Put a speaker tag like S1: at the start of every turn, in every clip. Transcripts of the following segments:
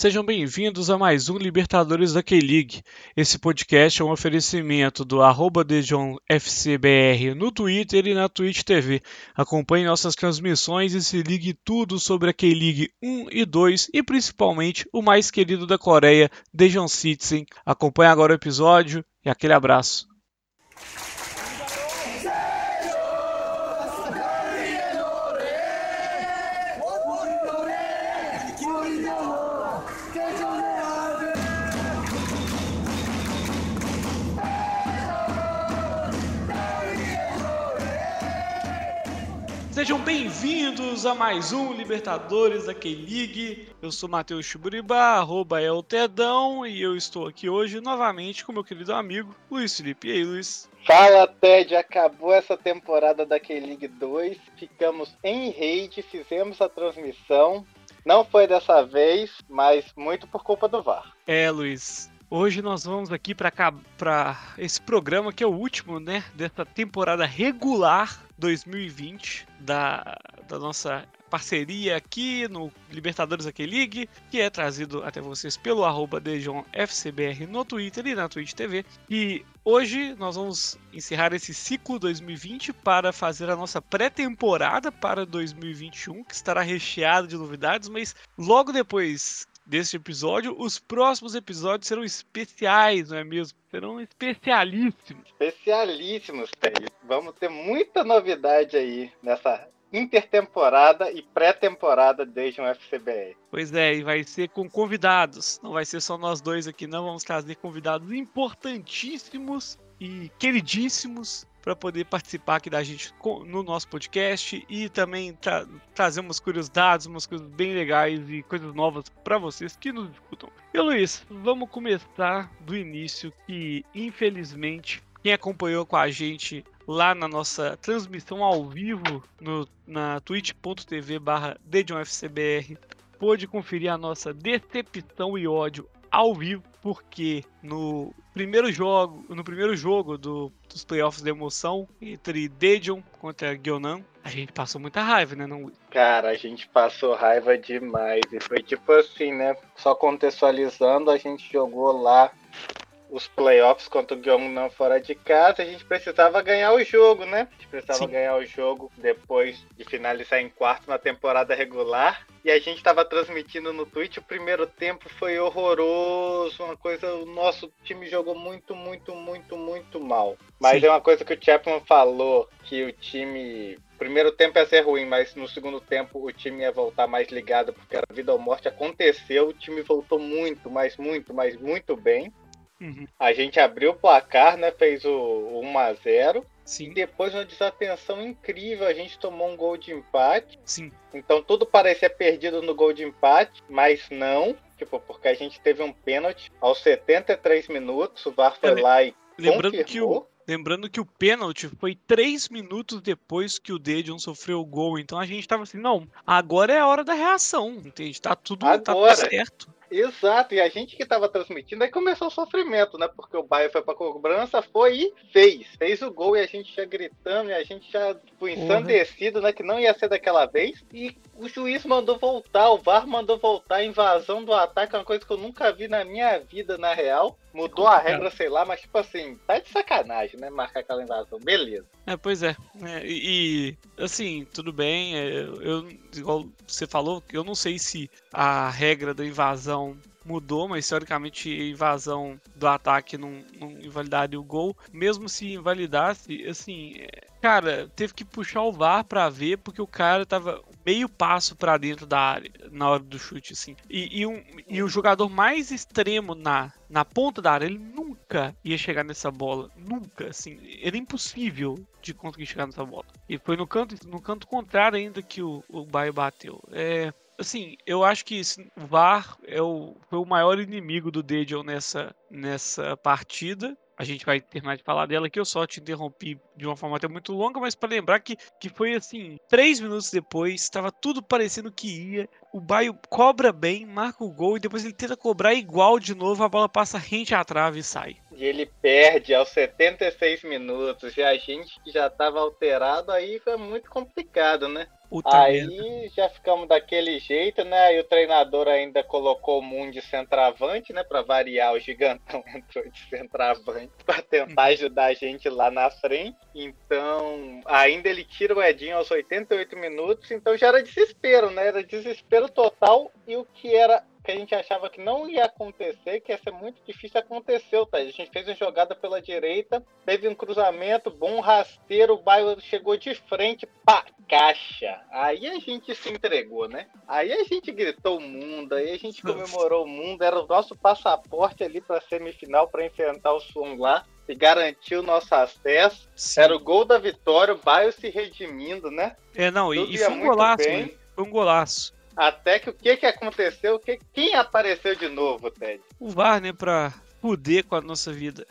S1: Sejam bem-vindos a mais um Libertadores da K-League. Esse podcast é um oferecimento do arroba DejonFCBR no Twitter e na Twitch TV. Acompanhe nossas transmissões e se ligue tudo sobre a K-League 1 e 2 e principalmente o mais querido da Coreia, Dejon Citizen. Acompanhe agora o episódio e aquele abraço. Sejam bem-vindos a mais um Libertadores da K-League. Eu sou Matheus Chiburiba, arroba é o Tedão, e eu estou aqui hoje novamente com meu querido amigo Luiz Felipe. E aí, Luiz?
S2: Fala, Ted. Acabou essa temporada da K-League 2. Ficamos em rede, fizemos a transmissão. Não foi dessa vez, mas muito por culpa do VAR.
S1: É, Luiz. Hoje nós vamos aqui para esse programa que é o último, né, dessa temporada regular 2020 da, da nossa parceria aqui no Libertadores Aqui League, que é trazido até vocês pelo arroba DejonFCBR no Twitter e na Twitch TV. E hoje nós vamos encerrar esse ciclo 2020 para fazer a nossa pré-temporada para 2021, que estará recheada de novidades, mas logo depois deste episódio. Os próximos episódios serão especiais, não é mesmo? Serão especialíssimos.
S2: Especialíssimos, Thaís. Vamos ter muita novidade aí nessa intertemporada e pré-temporada desde um FCBR.
S1: Pois é, e vai ser com convidados. Não vai ser só nós dois aqui, não. Vamos trazer convidados importantíssimos e queridíssimos para poder participar aqui da gente no nosso podcast e também tra trazer umas curiosidades, umas coisas bem legais e coisas novas para vocês que nos escutam. E Luiz, vamos começar do início que infelizmente quem acompanhou com a gente lá na nossa transmissão ao vivo no, na twitch.tv barra pôde conferir a nossa decepção e ódio ao vivo, porque no primeiro jogo, no primeiro jogo do, dos playoffs da emoção entre Daejeon contra Gyeonan, a gente passou muita raiva, né, não?
S2: Cara, a gente passou raiva demais e foi tipo assim, né? Só contextualizando, a gente jogou lá os playoffs contra o Gyeongnan fora de casa, a gente precisava ganhar o jogo, né? A gente precisava Sim. ganhar o jogo depois de finalizar em quarto na temporada regular. E a gente estava transmitindo no Twitch, o primeiro tempo foi horroroso, uma coisa, o nosso time jogou muito, muito, muito, muito mal. Mas Sim. é uma coisa que o Chapman falou, que o time primeiro tempo ia ser ruim, mas no segundo tempo o time ia voltar mais ligado, porque a vida ou morte aconteceu, o time voltou muito, mas muito, mas muito bem. Uhum. A gente abriu o placar, né? Fez o 1 a 0 Sim. Depois uma desatenção incrível, a gente tomou um gol de empate.
S1: Sim.
S2: Então tudo parecia perdido no gol de empate, mas não. Tipo, porque a gente teve um pênalti aos 73 minutos, o VAR foi é, lá e lembrando confirmou.
S1: que o Lembrando que o pênalti foi três minutos depois que o Dedion sofreu o gol. Então a gente tava assim, não, agora é a hora da reação, entende? Tá tudo, agora. tá tudo certo.
S2: Exato, e a gente que estava transmitindo, aí começou o sofrimento, né? Porque o Bayern foi pra cobrança, foi e fez. Fez o gol e a gente já gritando, e a gente já tipo, ensandecido, né? Que não ia ser daquela vez. E o juiz mandou voltar, o VAR mandou voltar, a invasão do ataque, uma coisa que eu nunca vi na minha vida, na real. Mudou a regra, sei lá, mas tipo assim, tá de sacanagem, né? Marcar aquela invasão. Beleza.
S1: É, pois é. é e, assim, tudo bem. É, eu, igual você falou, eu não sei se a regra da invasão mudou, mas teoricamente a invasão do ataque não, não invalidaria o gol. Mesmo se invalidasse, assim, é, cara, teve que puxar o VAR pra ver, porque o cara tava meio passo para dentro da área na hora do chute, assim. E, e, um, e o jogador mais extremo na, na ponta da área, ele nunca ia chegar nessa bola. Nunca, assim. Era impossível de conseguir chegar nessa bola. E foi no canto, no canto contrário ainda que o, o Bayern bateu. É, assim, eu acho que o VAR é o, foi o maior inimigo do Dejan nessa, nessa partida a gente vai terminar de falar dela aqui. Eu só te interrompi de uma forma até muito longa, mas para lembrar que, que foi assim: três minutos depois, estava tudo parecendo que ia. O Baio cobra bem, marca o gol e depois ele tenta cobrar igual de novo. A bola passa rente à trave e sai.
S2: E ele perde aos 76 minutos. E a gente que já estava alterado aí foi muito complicado, né? Aí já ficamos daquele jeito, né? Aí o treinador ainda colocou o Mundo de centroavante, né? Pra variar, o gigantão entrou de centroavante pra tentar uhum. ajudar a gente lá na frente. Então, ainda ele tira o Edinho aos 88 minutos, então já era desespero, né? Era desespero total e o que era que a gente achava que não ia acontecer, que ia ser muito difícil, aconteceu, tá? A gente fez uma jogada pela direita, teve um cruzamento, bom rasteiro, o bairro chegou de frente, pá, caixa. Aí a gente se entregou, né? Aí a gente gritou o mundo, aí a gente comemorou o mundo, era o nosso passaporte ali pra semifinal, para enfrentar o Sum lá e garantiu nosso acesso. Sim. Era o gol da vitória, o bairro se redimindo, né?
S1: É, não, Tudo e, e foi um golaço, foi um golaço.
S2: Até que o que, que aconteceu? Que, quem apareceu de novo, Ted?
S1: O VAR, né? Pra fuder com a nossa vida.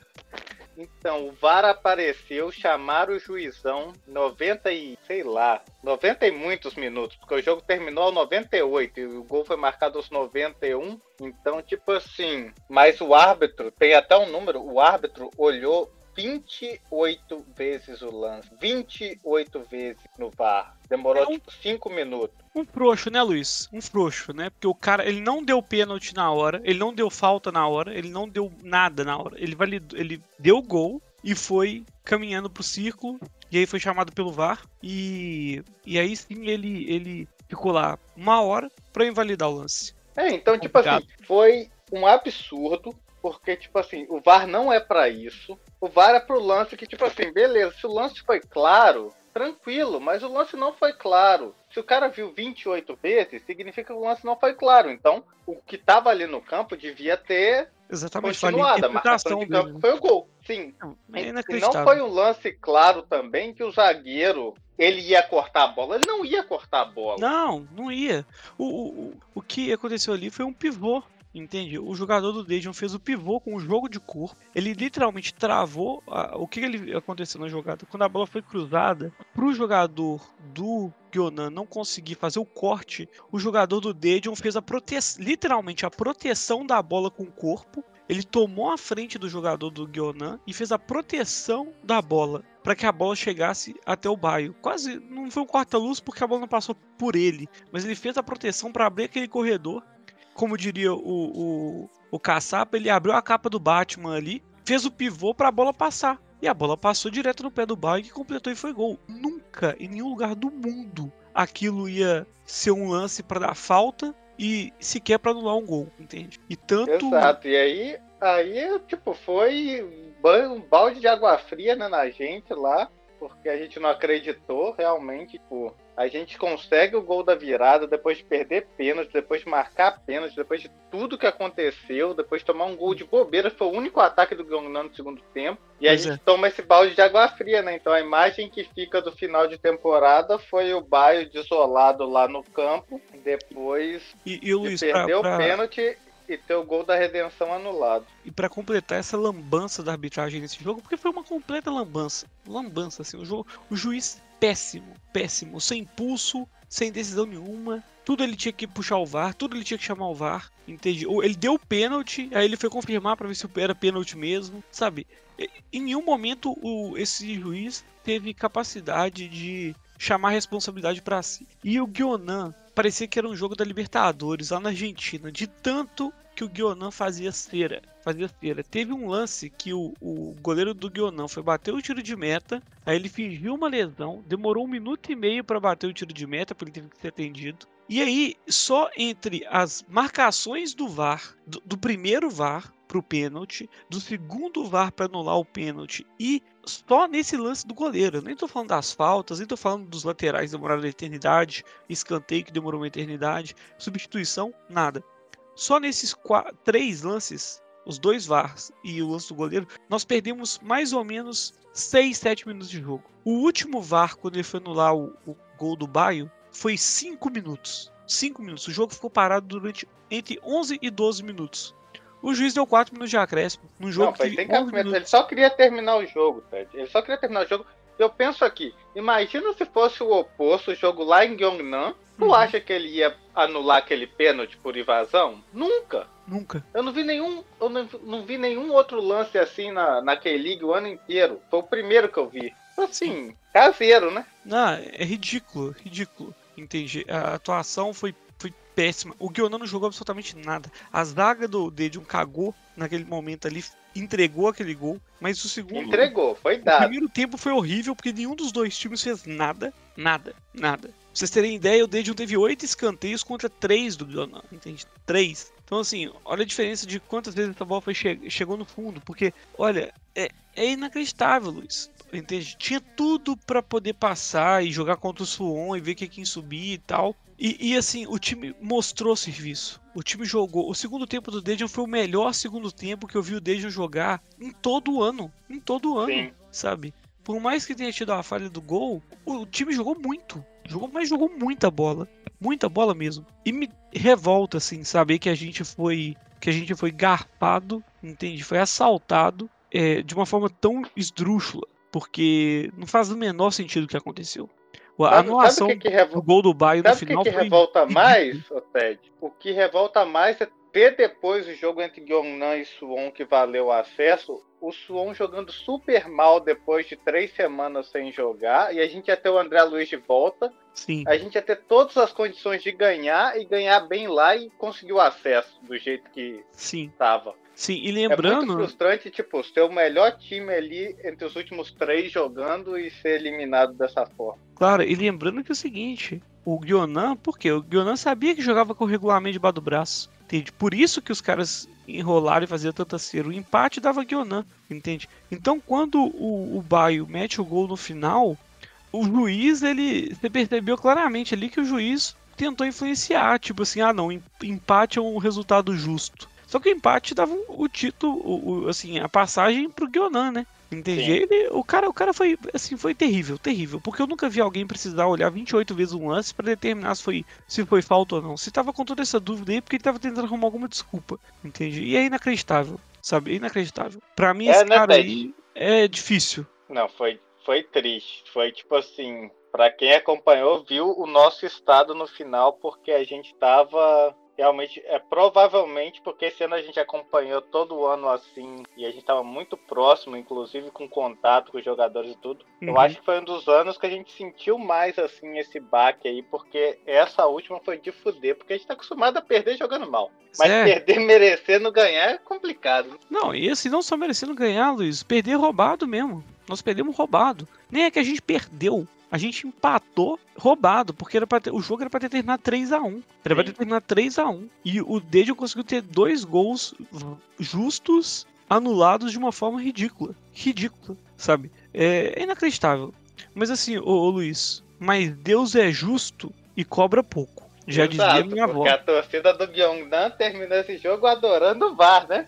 S2: Então, o VAR apareceu, chamaram o juizão 90 e, sei lá, 90 e muitos minutos, porque o jogo terminou aos 98 e o gol foi marcado aos 91. Então, tipo assim, mas o árbitro, tem até um número, o árbitro olhou 28 vezes o lance. 28 vezes no VAR. Demorou, é um, tipo, 5 minutos.
S1: Um frouxo, né, Luiz? Um frouxo, né? Porque o cara, ele não deu pênalti na hora, ele não deu falta na hora, ele não deu nada na hora. Ele, validou, ele deu gol e foi caminhando pro círculo. E aí foi chamado pelo VAR. E, e aí sim ele, ele ficou lá uma hora para invalidar o lance.
S2: É, então, tipo assim, foi um absurdo porque, tipo assim, o VAR não é para isso. O VAR é pro lance que, tipo assim, beleza, se o lance foi claro, tranquilo, mas o lance não foi claro. Se o cara viu 28 vezes, significa que o lance não foi claro. Então, o que tava ali no campo devia ter
S1: Exatamente,
S2: continuado. A marcação de campo foi o gol. Sim. É e não foi um lance claro também que o zagueiro ele ia cortar a bola. Ele não ia cortar a bola.
S1: Não, não ia. O, o, o que aconteceu ali foi um pivô Entende? O jogador do Dejan fez o pivô com o jogo de corpo. Ele literalmente travou. A, o que ele aconteceu na jogada? Quando a bola foi cruzada, para o jogador do Gyonan não conseguir fazer o corte, o jogador do Dejan fez a literalmente a proteção da bola com o corpo. Ele tomou a frente do jogador do Gyonan e fez a proteção da bola para que a bola chegasse até o baio. Quase não foi um corta-luz porque a bola não passou por ele, mas ele fez a proteção para abrir aquele corredor como diria o, o, o caçapa, ele abriu a capa do Batman ali, fez o pivô para a bola passar. E a bola passou direto no pé do Bayern completou e foi gol. Nunca, em nenhum lugar do mundo, aquilo ia ser um lance para dar falta e sequer para anular um gol, entende? E tanto.
S2: Exato, e aí, aí tipo, foi um balde de água fria né, na gente lá, porque a gente não acreditou realmente, tipo, a gente consegue o gol da virada depois de perder pênalti, depois de marcar pênalti, depois de tudo que aconteceu, depois de tomar um gol de bobeira, foi o único ataque do Gyeongnan no segundo tempo. E pois a gente é. toma esse balde de água fria, né? Então a imagem que fica do final de temporada foi o bairro desolado lá no campo, depois
S1: e, e o Luiz,
S2: de perder pra, pra... o pênalti e ter o gol da redenção anulado.
S1: E para completar essa lambança da arbitragem nesse jogo, porque foi uma completa lambança, lambança assim, o, jogo, o juiz péssimo, péssimo, sem impulso, sem decisão nenhuma. Tudo ele tinha que puxar o VAR, tudo ele tinha que chamar o VAR, entende? Ele deu o pênalti, aí ele foi confirmar para ver se era pênalti mesmo, sabe? Em nenhum momento o, esse juiz teve capacidade de chamar responsabilidade para si. E o Guionan parecia que era um jogo da Libertadores lá na Argentina, de tanto que o Guionan fazia cera. Fazia cera. Teve um lance que o, o goleiro do Guionan foi bater o tiro de meta, aí ele fingiu uma lesão, demorou um minuto e meio para bater o tiro de meta, porque ele teve que ser atendido. E aí, só entre as marcações do VAR, do, do primeiro VAR para o pênalti, do segundo VAR para anular o pênalti e só nesse lance do goleiro. Eu nem estou falando das faltas, nem estou falando dos laterais demoraram uma eternidade, escanteio que demorou uma eternidade, substituição, nada. Só nesses quatro, três lances, os dois VARs e o lance do goleiro, nós perdemos mais ou menos 6, 7 minutos de jogo. O último VAR, quando ele foi anular o, o gol do Baio, foi 5 minutos. 5 minutos. O jogo ficou parado durante entre 11 e 12 minutos. O juiz deu 4 minutos de acréscimo. Num jogo
S2: Não, tem Ele só queria terminar o jogo, Ted. Ele só queria terminar o jogo. Eu penso aqui, imagina se fosse o oposto, o jogo lá em Gyeongnan, Tu uhum. acha que ele ia anular aquele pênalti por invasão? Nunca.
S1: Nunca.
S2: Eu não vi nenhum, eu não, não vi nenhum outro lance assim na, na K-League o ano inteiro. Foi o primeiro que eu vi. Assim, caseiro, né?
S1: Não, é ridículo, ridículo. Entende? A atuação foi, foi péssima. O Guionan não jogou absolutamente nada. A zaga do Dedion cagou naquele momento ali, entregou aquele gol, mas o segundo.
S2: Entregou, foi dado.
S1: O primeiro tempo foi horrível porque nenhum dos dois times fez nada, nada, nada. Pra vocês terem ideia, o Dedion teve oito escanteios contra três do Guionan, entende? Três. Então, assim, olha a diferença de quantas vezes essa bola foi che chegou no fundo. Porque, olha, é, é inacreditável, Luiz. Entende? Tinha tudo para poder passar e jogar contra o Suon e ver quem subir e tal. E, e, assim, o time mostrou serviço. O time jogou. O segundo tempo do Dejan foi o melhor segundo tempo que eu vi o Dejan jogar em todo o ano. Em todo o ano, Sim. sabe? Por mais que tenha tido a falha do gol, o time jogou muito. Jogou, mas jogou muita bola. Muita bola mesmo. E me revolta, assim, saber que a gente foi. Que a gente foi garfado, entende? Foi assaltado é, de uma forma tão esdrúxula porque não faz o menor sentido o que aconteceu. A anulação sabe que que revol... do gol do Bayern no final
S2: que, que revolta mais, Ted? O que revolta mais é ter depois o jogo entre Gyeongnan e Suwon que valeu o acesso, o Suwon jogando super mal depois de três semanas sem jogar, e a gente ia ter o André Luiz de volta.
S1: Sim.
S2: A gente ia ter todas as condições de ganhar e ganhar bem lá e conseguir o acesso do jeito que estava.
S1: Sim, e lembrando. É
S2: muito frustrante, tipo, ser o melhor time ali entre os últimos três jogando e ser eliminado dessa forma.
S1: Claro, e lembrando que é o seguinte: o Guionan, por quê? O Guionan sabia que jogava com o regulamento debaixo do braço. Entende? Por isso que os caras enrolaram e faziam tanta cera. O empate dava Guionan, entende? Então, quando o, o Baio mete o gol no final, o juiz, ele. Você percebeu claramente ali que o juiz tentou influenciar. Tipo assim, ah, não, empate é um resultado justo. Só que o empate dava o título, o, o, assim, a passagem pro Guionan, né? Entendi. Ele, o cara, o cara foi assim, foi terrível, terrível, porque eu nunca vi alguém precisar olhar 28 vezes um lance para determinar se foi se foi falta ou não. Se tava com toda essa dúvida aí, porque ele tava tentando arrumar alguma desculpa, entende? E é inacreditável, sabe? É inacreditável. Para mim é, esse né, cara aí é difícil.
S2: Não, foi foi triste. Foi tipo assim, para quem acompanhou, viu o nosso estado no final, porque a gente tava realmente é provavelmente porque esse ano a gente acompanhou todo o ano assim e a gente estava muito próximo, inclusive com contato com os jogadores e tudo. Uhum. Eu acho que foi um dos anos que a gente sentiu mais assim esse baque aí, porque essa última foi de fuder, porque a gente tá acostumado a perder jogando mal. Mas é. perder merecendo ganhar é complicado.
S1: Não, e assim, não só merecendo ganhar, Luiz, perder roubado mesmo. Nós perdemos roubado. Nem é que a gente perdeu a gente empatou roubado, porque era ter, o jogo era para ter terminado 3 a 1 Era para ter terminado 3 a 1 E o Dejo conseguiu ter dois gols justos anulados de uma forma ridícula. Ridícula, sabe? É, é inacreditável. Mas assim, ô, ô, Luiz, mas Deus é justo e cobra pouco. Já Exato, dizia minha avó.
S2: Porque a torcida do Gyeongnan terminou esse jogo adorando o VAR, né?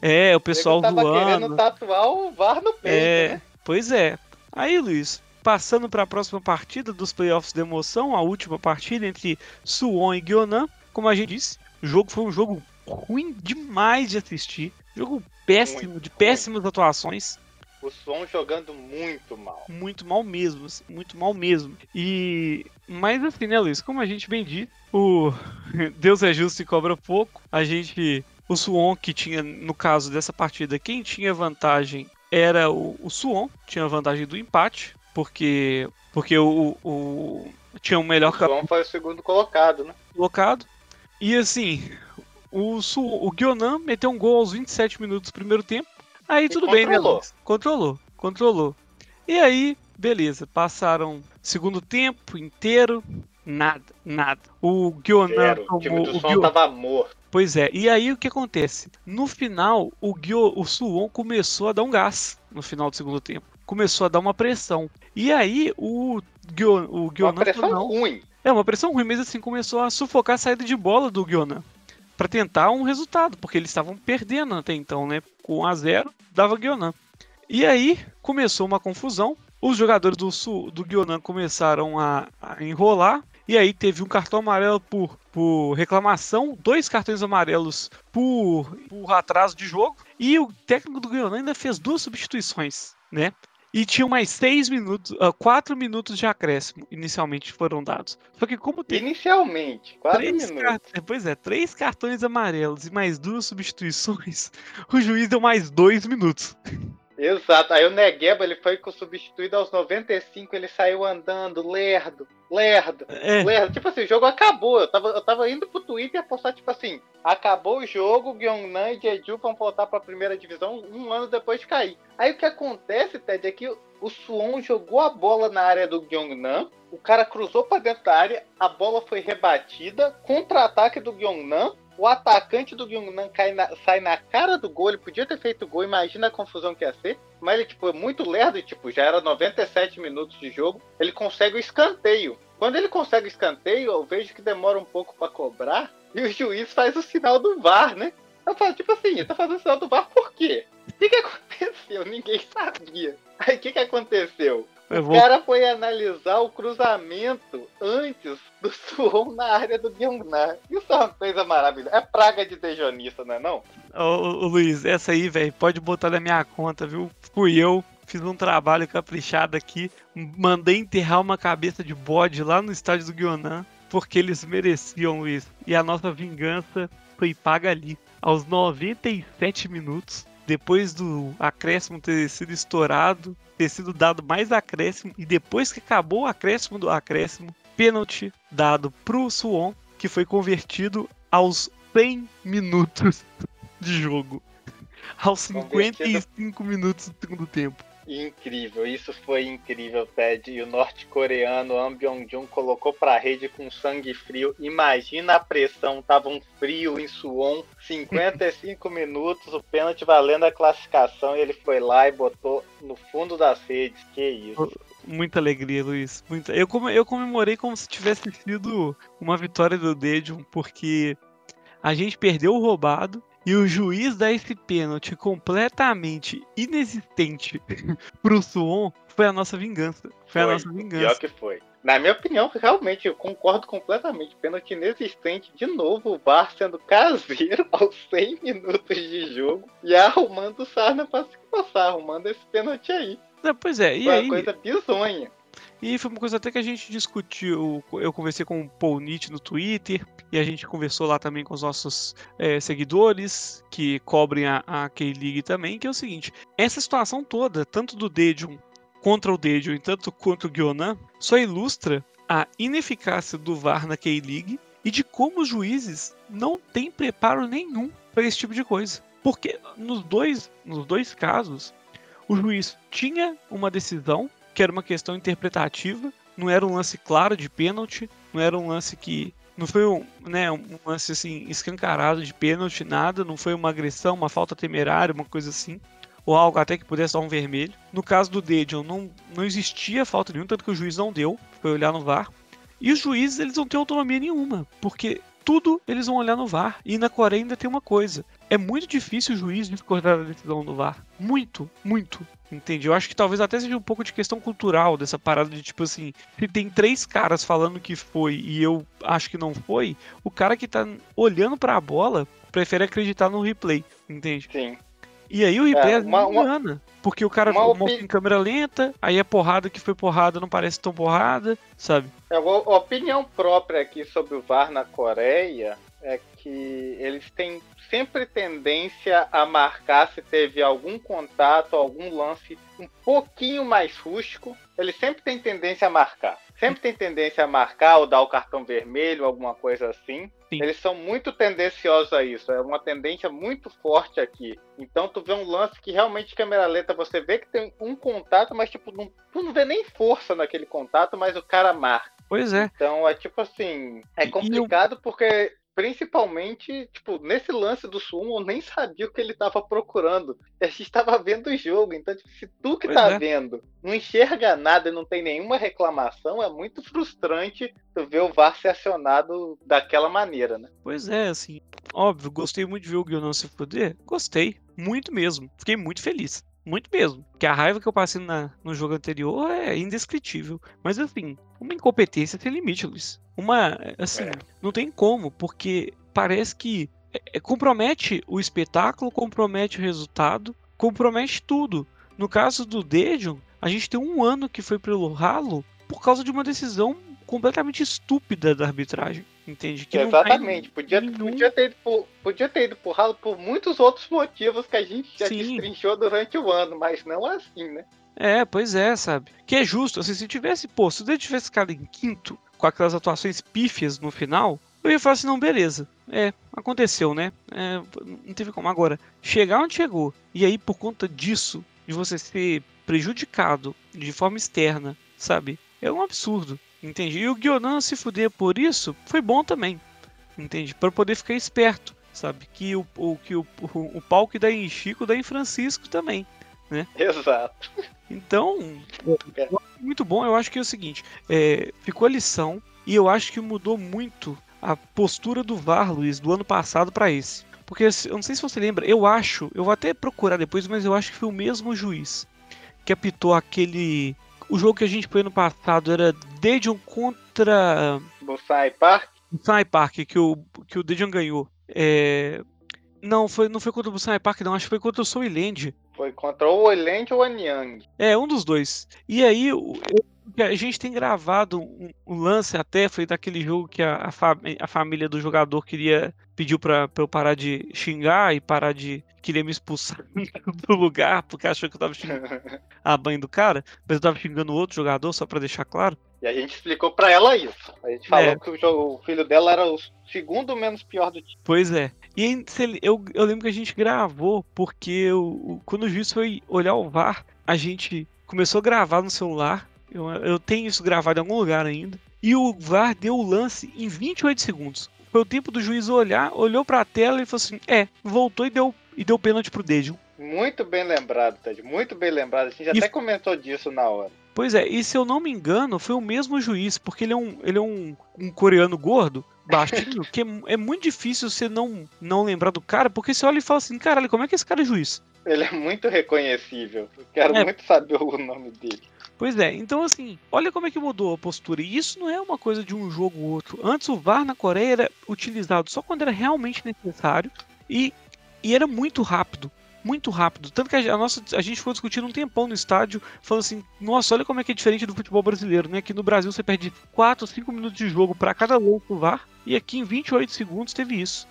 S1: É, o pessoal
S2: tava
S1: voando.
S2: querendo tatuar o VAR no peito,
S1: é,
S2: né?
S1: Pois é. Aí, Luiz, Passando para a próxima partida dos playoffs de emoção, a última partida entre Suwon e Gyeonan. Como a gente disse, o jogo foi um jogo ruim demais de assistir. Jogo péssimo, muito de péssimas ruim. atuações.
S2: O Suwon jogando muito mal.
S1: Muito mal mesmo, assim, muito mal mesmo. E. Mas assim, né, Luiz? Como a gente bem disse, o Deus é justo e cobra pouco. A gente. O Suwon, que tinha, no caso dessa partida, quem tinha vantagem era o, o Suwon, tinha vantagem do empate porque porque o, o tinha um melhor
S2: o foi o segundo colocado, né?
S1: Colocado. E assim, o o Guionan meteu um gol aos 27 minutos do primeiro tempo. Aí e tudo controlou. bem, né? Controlou, controlou. E aí, beleza, passaram segundo tempo inteiro, nada, nada. O Guionan
S2: tomou, o time do o Guio... tava morto.
S1: Pois é, e aí o que acontece? No final, o, Gyo, o Suwon começou a dar um gás no final do segundo tempo começou a dar uma pressão. E aí o, Gyo, o Gyonan.
S2: Uma pressão não. ruim.
S1: É, uma pressão ruim, mas assim começou a sufocar a saída de bola do Gyonan. para tentar um resultado, porque eles estavam perdendo até então, né? Com 1 a 0 dava Gyonan. E aí começou uma confusão. Os jogadores do, Sul, do Gyonan começaram a, a enrolar. E aí teve um cartão amarelo por, por reclamação, dois cartões amarelos por, por atraso de jogo. E o técnico do Gyonan ainda fez duas substituições, né? E tinham mais seis minutos, uh, quatro minutos de acréscimo, inicialmente foram dados. Só que como tem.
S2: Inicialmente, quatro minutos. Cart...
S1: Pois é, três cartões amarelos e mais duas substituições, o juiz deu mais dois minutos.
S2: Exato. Aí o Negueba ele foi substituído aos 95, ele saiu andando, lerdo, lerdo, é. lerdo. Tipo assim, o jogo acabou. Eu tava, eu tava indo pro Twitter postar, tipo assim, acabou o jogo, Gyeongnan e Jeju vão voltar pra primeira divisão um ano depois de cair. Aí o que acontece, Ted, é que o Suon jogou a bola na área do Gyeongnan, o cara cruzou para dentro da área, a bola foi rebatida, contra-ataque do Gyeongnan, o atacante do Gyeongnan na, sai na cara do gol, ele podia ter feito gol, imagina a confusão que ia ser, mas ele tipo, é muito lerdo, tipo, já era 97 minutos de jogo, ele consegue o escanteio. Quando ele consegue o escanteio, eu vejo que demora um pouco para cobrar, e o juiz faz o sinal do VAR, né? Eu falo, tipo assim, ele tá fazendo o sinal do VAR por quê? O que, que aconteceu? Ninguém sabia. Aí o que, que aconteceu? O vou... cara foi analisar o cruzamento antes do Suon na área do Gyeongnan. Isso é uma coisa maravilhosa. É praga de dejonista, não é não?
S1: Ô, ô Luiz, essa aí, velho, pode botar na minha conta, viu? Fui eu, fiz um trabalho caprichado aqui, mandei enterrar uma cabeça de bode lá no estádio do Gyeongnan, porque eles mereciam, Luiz. E a nossa vingança foi paga ali. Aos 97 minutos, depois do acréscimo ter sido estourado, ter sido dado mais acréscimo, e depois que acabou o acréscimo do acréscimo, pênalti dado pro Suon, que foi convertido aos 100 minutos de jogo. Aos 55 minutos do segundo tempo.
S2: Incrível, isso foi incrível, Ted. E o norte-coreano An Byung-jun colocou pra rede com sangue frio. Imagina a pressão, tava um frio em Suwon, 55 minutos, o pênalti valendo a classificação e ele foi lá e botou no fundo das redes. Que isso.
S1: Muita alegria, Luiz. Muita... Eu, eu comemorei como se tivesse sido uma vitória do Dedium, porque a gente perdeu o roubado e o juiz dá esse pênalti completamente inexistente pro Suon foi a nossa vingança. Foi, foi a nossa vingança.
S2: Pior que foi. Na minha opinião, realmente, eu concordo completamente. Pênalti inexistente, de novo, o VAR sendo caseiro aos 100 minutos de jogo e arrumando sarna pra se passar, arrumando esse pênalti aí.
S1: Não, pois é, e
S2: foi
S1: aí?
S2: uma coisa bizonha.
S1: E foi uma coisa até que a gente discutiu. Eu conversei com o Paul Nietzsche no Twitter, e a gente conversou lá também com os nossos é, seguidores que cobrem a, a K-League também, que é o seguinte: essa situação toda, tanto do Dedium contra o Dedium e tanto contra o Gyonan, só ilustra a ineficácia do VAR na K-League e de como os juízes não têm preparo nenhum para esse tipo de coisa. Porque nos dois, nos dois casos, o juiz tinha uma decisão que era uma questão interpretativa, não era um lance claro de pênalti, não era um lance que não foi um, né, um lance assim escancarado de pênalti, nada, não foi uma agressão, uma falta temerária, uma coisa assim, ou algo até que pudesse dar um vermelho. No caso do Dedion, não, não existia falta nenhuma, tanto que o juiz não deu, foi olhar no VAR. E os juízes, eles não têm autonomia nenhuma, porque tudo eles vão olhar no VAR. E na Coreia ainda tem uma coisa: é muito difícil o juiz discordar da decisão do VAR. Muito, muito. Entende? Eu acho que talvez até seja um pouco de questão cultural dessa parada de tipo assim, se tem três caras falando que foi e eu acho que não foi, o cara que tá olhando para a bola prefere acreditar no replay, entende?
S2: Sim.
S1: E aí o replay é, uma, engana, porque o cara mostra em câmera lenta, aí a porrada que foi porrada não parece tão porrada, sabe?
S2: É, a opinião própria aqui sobre o VAR na Coreia é que eles têm sempre tendência a marcar se teve algum contato, algum lance um pouquinho mais rústico. Eles sempre têm tendência a marcar. Sempre tem tendência a marcar ou dar o cartão vermelho, alguma coisa assim. Sim. Eles são muito tendenciosos a isso. É uma tendência muito forte aqui. Então tu vê um lance que realmente câmera lenta, você vê que tem um contato, mas tipo, não, tu não vê nem força naquele contato, mas o cara marca.
S1: Pois é.
S2: Então é tipo assim, é complicado porque principalmente, tipo, nesse lance do Sumo, eu nem sabia o que ele estava procurando. A gente estava vendo o jogo, então, tipo, se tu que pois tá é. vendo não enxerga nada e não tem nenhuma reclamação, é muito frustrante tu ver o VAR ser acionado daquela maneira, né?
S1: Pois é, assim, óbvio, gostei muito de ver o Guilherme se poder, gostei, muito mesmo, fiquei muito feliz. Muito mesmo. Que a raiva que eu passei na, no jogo anterior é indescritível. Mas assim, uma incompetência tem limite, Luiz. Uma. Assim, é. não tem como, porque parece que é, é, compromete o espetáculo, compromete o resultado, compromete tudo. No caso do Dedion, a gente tem um ano que foi pelo ralo por causa de uma decisão completamente estúpida da arbitragem. Entende? Que
S2: Exatamente. Podia, nenhum... podia, ter ido por, podia ter ido por ralo por muitos outros motivos que a gente já Sim. destrinchou durante o ano, mas não assim, né?
S1: É, pois é, sabe? Que é justo. Assim, se tivesse, pô, se ele tivesse ficado em quinto, com aquelas atuações pífias no final, eu ia falar assim, não, beleza. É, aconteceu, né? É, não teve como. Agora, chegar onde chegou, e aí por conta disso, de você ser prejudicado de forma externa, sabe? É um absurdo, entende? E o Guionan se fuder por isso foi bom também, entende? Para poder ficar esperto, sabe? Que o, o, que o, o, o pau que dá em Chico dá em Francisco também, né?
S2: Exato.
S1: Então, é. muito bom. Eu acho que é o seguinte: é, ficou a lição e eu acho que mudou muito a postura do VAR, Luiz, do ano passado para esse. Porque eu não sei se você lembra, eu acho, eu vou até procurar depois, mas eu acho que foi o mesmo juiz que apitou aquele. O jogo que a gente foi no passado era Dedion contra.
S2: Bussai Park?
S1: Bussai Park, que o, que o Dedion ganhou. É... Não, foi, não foi contra o Busan Park, não. Acho que foi contra o Soiland.
S2: Foi contra o Oiland ou o Anyang.
S1: É, um dos dois. E aí, eu, a gente tem gravado um, um, lance até, foi daquele jogo que a, a, fa a família do jogador queria pediu pra, pra, eu parar de xingar e parar de. queria me expulsar do lugar, porque achou que eu tava xingando a mãe do cara, mas eu tava xingando outro jogador, só pra deixar claro.
S2: E a gente explicou para ela isso. A gente falou é. que o, jogo, o, filho dela era o segundo menos pior do time.
S1: Pois é. E eu, eu lembro que a gente gravou, porque eu, quando o juiz foi olhar o VAR, a gente começou a gravar no celular. Eu, eu tenho isso gravado em algum lugar ainda. E o VAR deu o lance em 28 segundos. Foi o tempo do juiz olhar, olhou para a tela e falou assim: é, voltou e deu, e deu pênalti pro Dejo.
S2: Muito bem lembrado, Ted. Muito bem lembrado. A gente e... até comentou disso na hora.
S1: Pois é, e se eu não me engano, foi o mesmo juiz, porque ele é um, ele é um, um coreano gordo, baixinho, que é, é, muito difícil você não, não lembrar do cara, porque você olha e fala assim, caralho, como é que esse cara é juiz?
S2: Ele é muito reconhecível. Eu quero é. muito saber o nome dele.
S1: Pois é, então assim, olha como é que mudou a postura. E isso não é uma coisa de um jogo ou outro. Antes o VAR na Coreia era utilizado só quando era realmente necessário e, e era muito rápido muito rápido. Tanto que a, nossa, a gente ficou discutindo um tempão no estádio, falando assim: nossa, olha como é que é diferente do futebol brasileiro, né? Aqui no Brasil você perde 4 ou 5 minutos de jogo para cada louco VAR, e aqui em 28 segundos teve isso.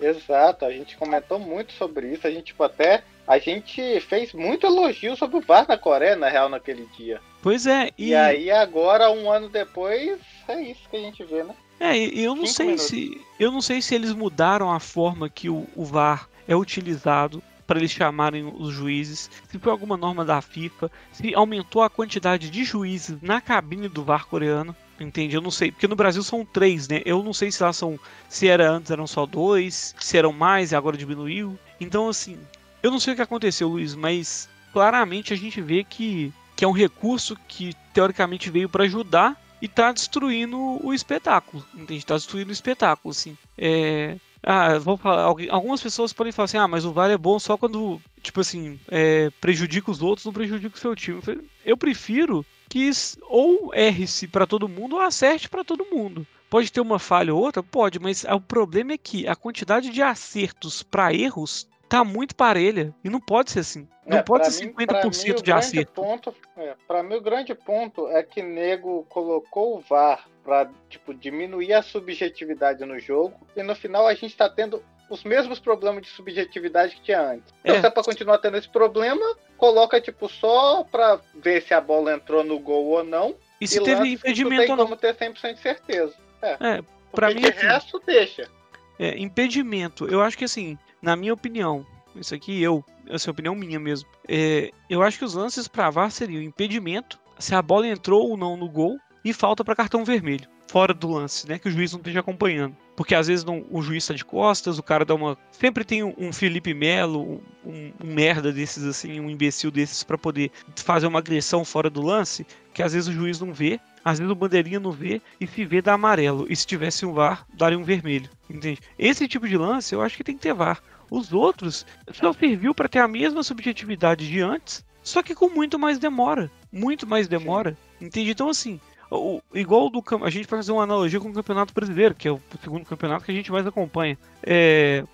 S2: Exato, a gente comentou muito sobre isso, a gente tipo, até. A gente fez muito elogio sobre o VAR na Coreia, na real, naquele dia.
S1: Pois é,
S2: e... e aí agora, um ano depois, é isso que a gente vê, né?
S1: É, eu não Cinco sei minutos. se. Eu não sei se eles mudaram a forma que o, o VAR é utilizado para eles chamarem os juízes, se foi alguma norma da FIFA, se aumentou a quantidade de juízes na cabine do VAR coreano. Entende? Eu não sei, porque no Brasil são três, né? Eu não sei se lá são. Se era antes eram só dois, se eram mais e agora diminuiu. Então, assim, eu não sei o que aconteceu, Luiz, mas claramente a gente vê que, que é um recurso que teoricamente veio para ajudar e tá destruindo o espetáculo. Entende? Tá destruindo o espetáculo, assim. É, ah, vou falar, algumas pessoas podem falar assim, ah, mas o VAR é bom só quando, tipo assim, é, prejudica os outros, não prejudica o seu time. Eu prefiro que ou erre-se para todo mundo ou acerte para todo mundo. Pode ter uma falha ou outra? Pode, mas o problema é que a quantidade de acertos para erros tá muito parelha. E não pode ser assim. Não é, pode ser mim, 50% mim, de acerto.
S2: Ponto, é, para mim, o grande ponto é que Nego colocou o VAR para tipo, diminuir a subjetividade no jogo. E no final a gente está tendo os mesmos problemas de subjetividade que tinha antes. Então, é. se é pra continuar tendo esse problema, coloca tipo só para ver se a bola entrou no gol ou não.
S1: E se e teve impedimento
S2: ou não. como ter 100% de certeza. É,
S1: é para mim.
S2: De assim, resto, deixa.
S1: É, impedimento. Eu acho que assim, na minha opinião, isso aqui eu, essa é a opinião minha mesmo. É, eu acho que os lances para VAR seriam impedimento, se a bola entrou ou não no gol, e falta para cartão vermelho, fora do lance, né? Que o juiz não esteja acompanhando. Porque às vezes não, o juiz está de costas, o cara dá uma. Sempre tem um, Felipe Melo, um, um, merda desses assim, um imbecil desses para poder fazer uma agressão fora do lance, que às vezes o juiz não vê, às vezes o bandeirinha não vê e se vê dá amarelo. E se tivesse um VAR, daria um vermelho. Entende? Esse tipo de lance eu acho que tem que ter VAR. Os outros só serviu para ter a mesma subjetividade de antes, só que com muito mais demora. Muito mais demora. Entende? Então, assim, o, igual do a gente vai fazer uma analogia com o Campeonato Brasileiro, que é o segundo campeonato que a gente mais acompanha. É,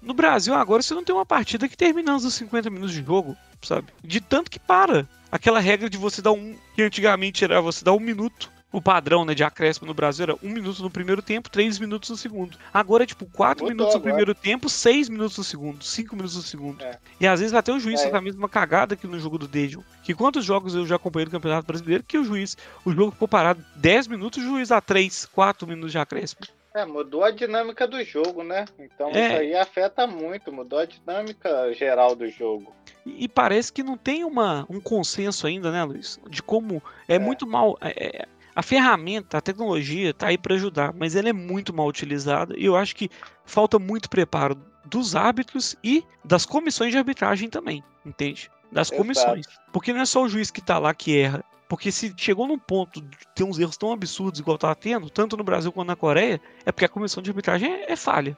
S1: no Brasil, agora você não tem uma partida que termina os 50 minutos de jogo, sabe? De tanto que para. Aquela regra de você dar um. que antigamente era você dar um minuto o padrão né, de acréscimo no Brasil era um minuto no primeiro tempo, três minutos no segundo. Agora é tipo quatro minutos no
S2: agora.
S1: primeiro tempo, seis minutos no segundo, cinco minutos no segundo.
S2: É.
S1: E às vezes até o juiz
S2: É.
S1: faz a mesma cagada que no jogo do Dejon. Que quantos jogos eu já acompanhei no Campeonato Brasileiro que o juiz, o jogo ficou parado 10 minutos, o juiz dá 3, 4 minutos de acréscimo.
S2: É, mudou a dinâmica do jogo, né? Então
S1: É.
S2: isso aí afeta muito, mudou a dinâmica geral do jogo.
S1: E, e parece que não tem uma, um consenso ainda, né, Luiz? De como é,
S2: É.
S1: muito mal. é- é- a ferramenta, a tecnologia tá aí para ajudar, mas ela é muito mal utilizada e eu acho que falta muito preparo dos árbitros e das comissões de arbitragem também, entende? Das
S2: Exato.
S1: comissões. Porque não é só o juiz que tá lá que erra. Porque se chegou num ponto de ter uns erros tão absurdos igual tá tendo, tanto no Brasil quanto na Coreia, é porque a comissão de arbitragem é, é falha.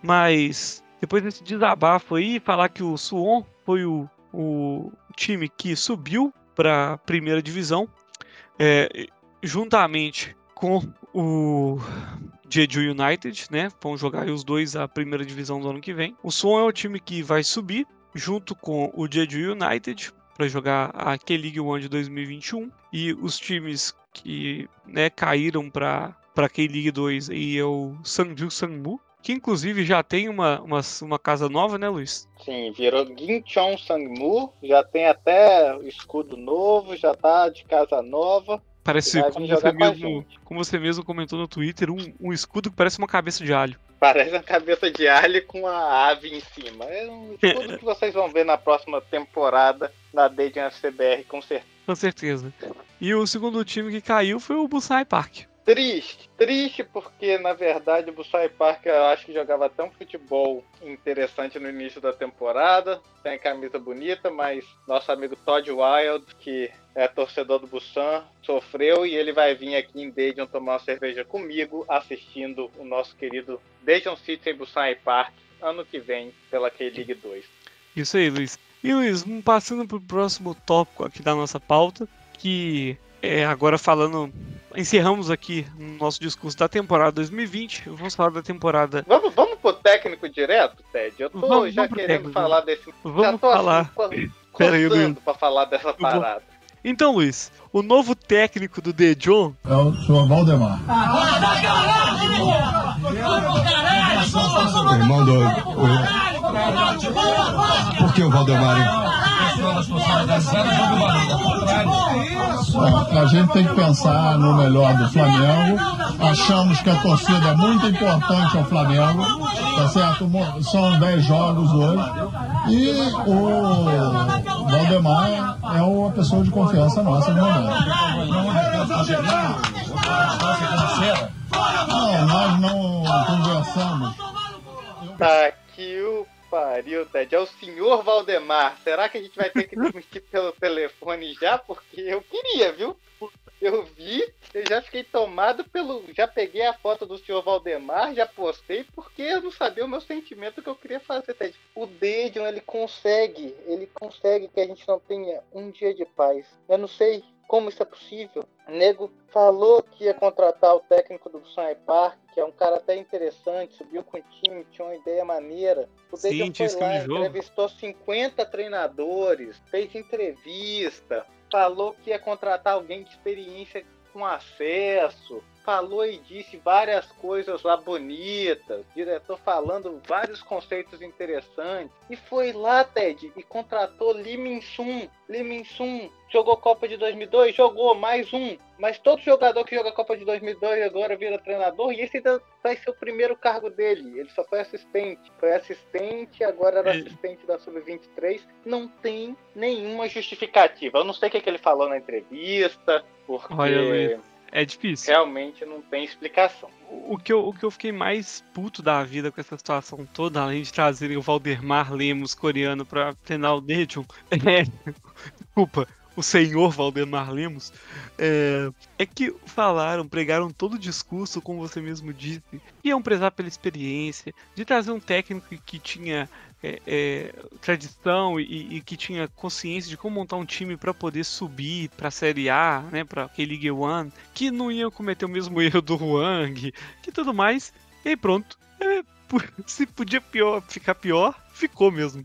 S1: Mas depois desse desabafo aí, falar que o Suwon foi o, o time que subiu para a primeira divisão, é, juntamente com o Jeju United, né? Vão jogar os dois a primeira divisão do ano que vem. O Suwon é o time que vai subir junto com o Jeju United para jogar a K-League One de 2021 e os times que né, caíram para para K-League 2 aí é o Sangju Sangmu, que inclusive já tem uma, uma, uma casa nova, né, Luiz?
S2: Sim, virou Ginchon Sangmu, já tem até escudo novo, já tá de casa nova.
S1: Parece, como você, mesmo, como você mesmo comentou no Twitter, um, um escudo que parece uma cabeça de alho.
S2: Parece uma cabeça de alho com a ave em cima. É um escudo que vocês vão ver na próxima temporada na Dejan FCBR, com certeza.
S1: Com certeza. E o segundo time que caiu foi o Busai Park.
S2: Triste, triste porque na verdade o Busai Park eu acho que jogava um futebol interessante no início da temporada, tem camisa bonita, mas nosso amigo Todd Wild, que é torcedor do Busan, sofreu e ele vai vir aqui em Daejeon tomar uma cerveja comigo, assistindo o nosso querido Daejeon City em Busai Park ano que vem pela K-League 2.
S1: Isso aí, Luiz. E Luiz, passando pro próximo tópico aqui da nossa pauta, que é agora falando. Encerramos aqui no nosso discurso da temporada 2020. Vamos falar da temporada.
S2: Vamos, vamos pro técnico direto, Ted? Eu tô
S1: Vamos-
S2: já
S1: vamos pro
S2: querendo
S1: técnico,
S2: falar desse. já
S1: Vamos
S2: tô
S1: falar.
S2: assim,
S1: Pera aí, Luiz.
S2: pra falar dessa
S1: vou-
S2: parada.
S1: Então, Luiz, o novo técnico do The John
S3: É o senhor Valdemar. Irmão do. Por que o Valdemar? É, A gente tem que pensar no melhor do Flamengo. Achamos que a torcida é muito importante ao Flamengo. Tá certo? São 10 jogos hoje. E o Valdemar é uma pessoa de confiança nossa no momento. Não, nós não conversamos.
S2: Tá que o pariu, Ted. É o senhor Valdemar. Será que a gente vai ter que transmitir pelo telefone já? Porque eu queria, viu? Eu vi, eu já fiquei tomado pelo. Já peguei a foto do senhor Valdemar, já postei, porque eu não sabia o meu sentimento que eu queria fazer, Ted. O Dedion, ele consegue, ele consegue que a gente não tenha um dia de paz. Eu não sei como isso é possível. O nego falou que ia contratar o técnico do Sunny Park, que é um cara até interessante, subiu com o time, tinha uma ideia maneira. O
S1: Sim,
S2: foi lá, entrevistou 50 treinadores, fez entrevista, falou que ia contratar alguém de experiência com acesso, falou e disse várias coisas lá bonitas, diretor falando vários conceitos interessantes, e foi lá, Ted, e contratou Lee Min-sung. Lee Min-sung jogou Copa de 2002, jogou mais um, mas todo jogador que joga Copa de 2002 agora vira treinador, e esse ainda vai ser o primeiro cargo dele, ele só foi assistente, foi assistente, agora era
S1: É.
S2: assistente da Sub-23, não tem nenhuma justificativa, eu não sei o que, que ele falou na entrevista, porque...
S1: Olha. É difícil.
S2: Realmente não tem explicação.
S1: O que, eu, o que eu fiquei mais puto da vida com essa situação toda, além de trazerem o Valdemar Lemos coreano pra treinar o Daejeon, é. Desculpa, o senhor Valdemar Lemos, é, é que falaram, pregaram todo o discurso, como você mesmo disse, iam prezar pela experiência, de trazer um técnico que tinha é, é, tradição e, e que tinha consciência de como montar um time para poder subir para a Série A, né, para K-League One, que não ia cometer o mesmo erro do Huang, que tudo mais. E aí pronto. É, se podia pior, ficar pior, ficou mesmo.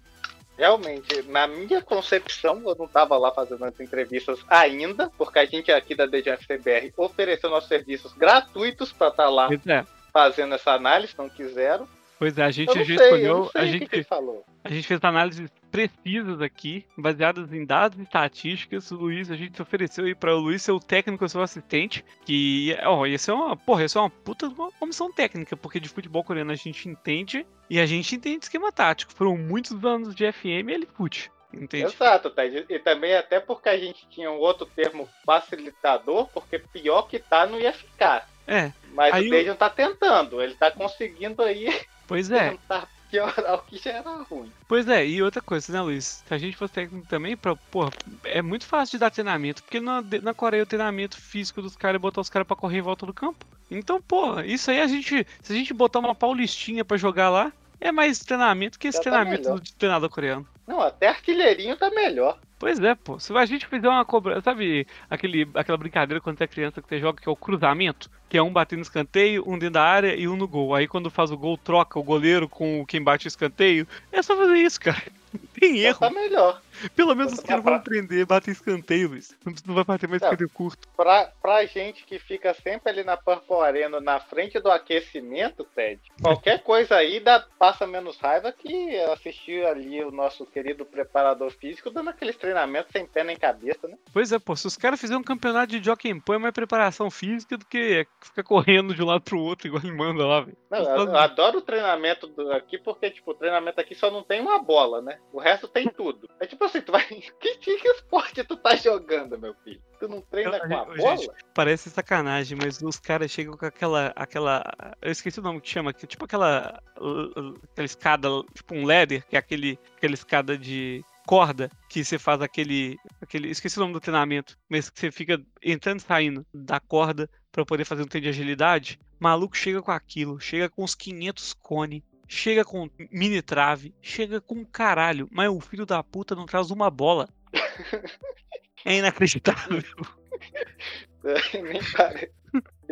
S2: realmente, na minha concepção, eu não estava lá fazendo as entrevistas ainda, porque a gente aqui da DGFCBR ofereceu nossos serviços gratuitos para estar tá lá é. fazendo essa análise, não quiseram.
S1: Pois é, a gente já escolheu. a gente, que que falou. a gente fez análises precisas aqui, baseadas em dados e estatísticas. O Luiz, a gente ofereceu aí para o Luiz ser o técnico, seu assistente. Que, ó, ia ser uma, porra, ia ser uma puta uma comissão técnica, porque de futebol coreano a gente entende e a gente entende esquema tático. Foram muitos anos de FM e LFUT. Entende?
S2: Exato, tá? E também até porque a gente tinha um outro termo facilitador, porque pior que tá não ia ficar.
S1: É.
S2: Mas aí o Dejan eu... tá tentando, ele tá conseguindo aí
S1: Pois é.
S2: Tentar piorar o que já era ruim.
S1: Pois é, e outra coisa, né, Luiz? Se a gente fosse técnico também, pra, porra, é muito fácil de dar treinamento, porque na, na Coreia o treinamento físico dos caras é botar os caras pra correr em volta do campo. Então, porra, isso aí a gente. Se a gente botar uma paulistinha pra jogar lá, é mais treinamento que esse já tá treinamento tá do treinador coreano.
S2: Não, até artilheirinho tá melhor.
S1: Pois é, pô. Se a gente fizer uma cobrança, sabe aquele, aquela brincadeira quando você é criança que você joga que é o cruzamento? Que é um batendo escanteio, um dentro da área e um no gol. Aí quando faz o gol, troca o goleiro com quem bate o escanteio. É só fazer isso, cara. Tem erro.
S2: Tá melhor.
S1: Pelo menos os caras vão aprender, bater escanteio, Luiz. Não vai bater mais não, escanteio curto.
S2: Pra, pra gente que fica sempre ali na Purple Arena, na frente do aquecimento, Ted, qualquer coisa aí dá, passa menos raiva que assistir ali o nosso querido preparador físico dando aqueles treinamentos sem pé nem cabeça, né?
S1: Pois é, pô, se os caras fizerem um campeonato de jockey pô, é mais preparação física do que ficar correndo de um lado pro outro, igual ele manda lá, velho.
S2: Não, eu, eu adoro o treinamento do, aqui, porque, tipo, o treinamento aqui só não tem uma bola, né? O resto tem tudo. É tipo assim, tu vai. Que, que esporte tu tá jogando, meu filho? Tu não treina eu, com a bola? Gente,
S1: parece sacanagem, mas os caras chegam com aquela. aquela. Eu esqueci o nome que chama, que tipo aquela. aquela escada, tipo um ladder, que é aquele, aquela escada de corda que você faz aquele, aquele. Esqueci o nome do treinamento, mas que você fica entrando e saindo da corda para poder fazer um treino de agilidade. Maluco chega com aquilo, chega com uns 500 cone, chega com mini trave, chega com caralho, mas o filho da puta não traz uma bola. É inacreditável.
S2: É, nem parece.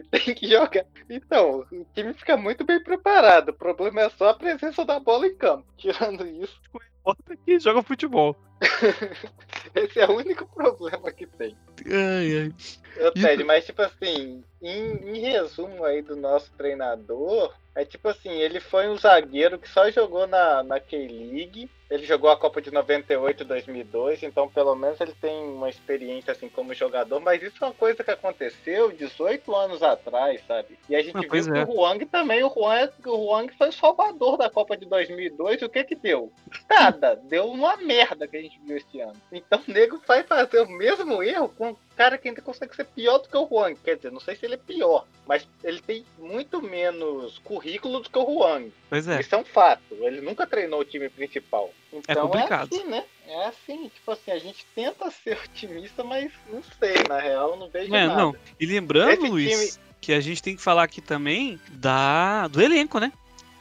S2: Tem que jogar. Então, o time fica muito bem preparado. O problema é só a presença da bola em campo. Tirando isso.
S1: Importa que joga futebol.
S2: Esse é o único problema que tem.
S1: Ai, ai.
S2: Ted, mas tipo assim, em, em resumo aí do nosso treinador, é tipo assim, ele foi um zagueiro que só jogou na, na K-League. Ele jogou a Copa de 98 e 2002, então pelo menos ele tem uma experiência assim como jogador, mas isso é uma coisa que aconteceu 18 anos atrás, sabe? E a gente ah, viu é. que o Huang também, o Huang, o Huang foi o salvador da Copa de 2002, e o que que deu? Nada, deu uma merda que a gente viu este ano. Então o nego vai fazer o mesmo erro com cara que ainda consegue ser pior do que o Juan. Quer dizer, não sei se ele é pior, mas ele tem muito menos currículo do que o Juan.
S1: Pois é.
S2: Isso é um fato. Ele nunca treinou o time principal.
S1: É então é complicado.
S2: É assim, né? É assim, tipo assim, a gente tenta ser otimista, mas não sei, na real, não vejo é, nada. Não.
S1: E lembrando, Esse Luiz, time... que a gente tem que falar aqui também da do elenco, né?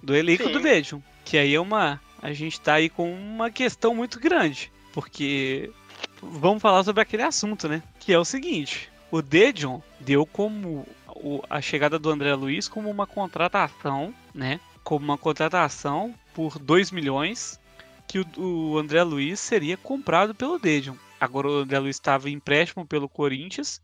S1: Do elenco Sim. do Legion. Que aí é uma. A gente tá aí com uma questão muito grande. Porque vamos falar sobre aquele assunto, né? Que é o seguinte: o Dedion deu como a chegada do André Luiz como uma contratação, né? Como uma contratação por 2 milhões que o, o, André Luiz seria comprado pelo Dedion. Agora o André Luiz estava em empréstimo pelo Corinthians.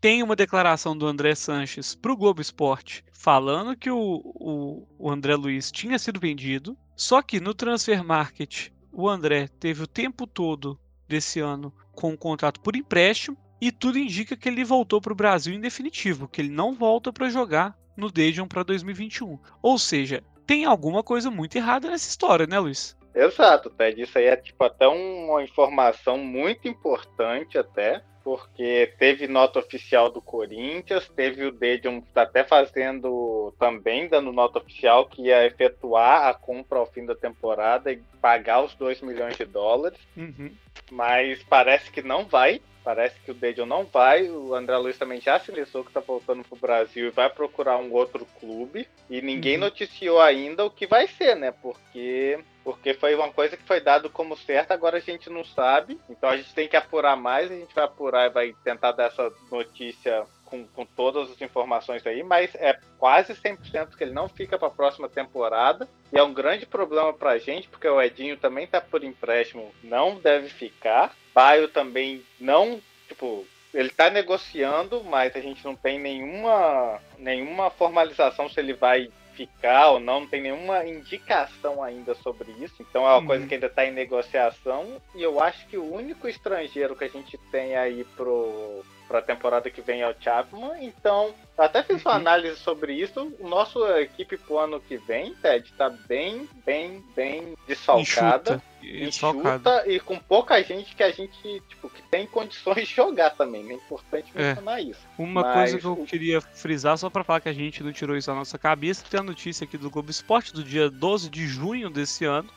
S1: Tem uma declaração do André Sanches para o Globo Esporte falando que o, o, o André Luiz tinha sido vendido. Só que no Transfer Market o André teve o tempo todo desse ano com um contrato por empréstimo e tudo indica que ele voltou para o Brasil em definitivo, que ele não volta para jogar no Dejon para 2021. Ou seja, tem alguma coisa muito errada nessa história, né, Luiz?
S2: Exato, Ted. Isso aí é tipo até uma informação muito importante até, porque teve nota oficial do Corinthians, teve o Dedion tá até fazendo também, dando nota oficial que ia efetuar a compra ao fim da temporada e pagar os 2 milhões de dólares.
S1: Uhum.
S2: Mas parece que não vai. Parece que o Dedion não vai. O André Luiz também já sinalizou que está voltando para o Brasil e vai procurar um outro clube. E ninguém uhum. noticiou ainda o que vai ser, né? Porque porque foi uma coisa que foi dado como certa, agora a gente não sabe. Então a gente tem que apurar mais, a gente vai apurar e vai tentar dar essa notícia com, com todas as informações aí, mas é quase 100% que ele não fica para a próxima temporada. E é um grande problema para a gente, porque o Edinho também está por empréstimo, não deve ficar. Baio também não, tipo, ele está negociando, mas a gente não tem nenhuma, nenhuma formalização se ele vai ficar ou não, não tem nenhuma indicação ainda sobre isso. Então é uma uhum. coisa que ainda está em negociação. E eu acho que o único estrangeiro que a gente tem aí pro para a temporada que vem é o Chapman. Então, até fiz uma uhum. análise sobre isso. O nosso equipe pro ano que vem, Ted, tá bem, bem, bem desfalcada. Enxuta, e com pouca gente que a gente, tipo, que tem condições de jogar também. É importante mencionar é. isso.
S1: Uma Mas, coisa que eu o... queria frisar, só para falar que a gente não tirou isso da nossa cabeça, tem a notícia aqui do Globo Esporte do dia 12 de junho desse ano,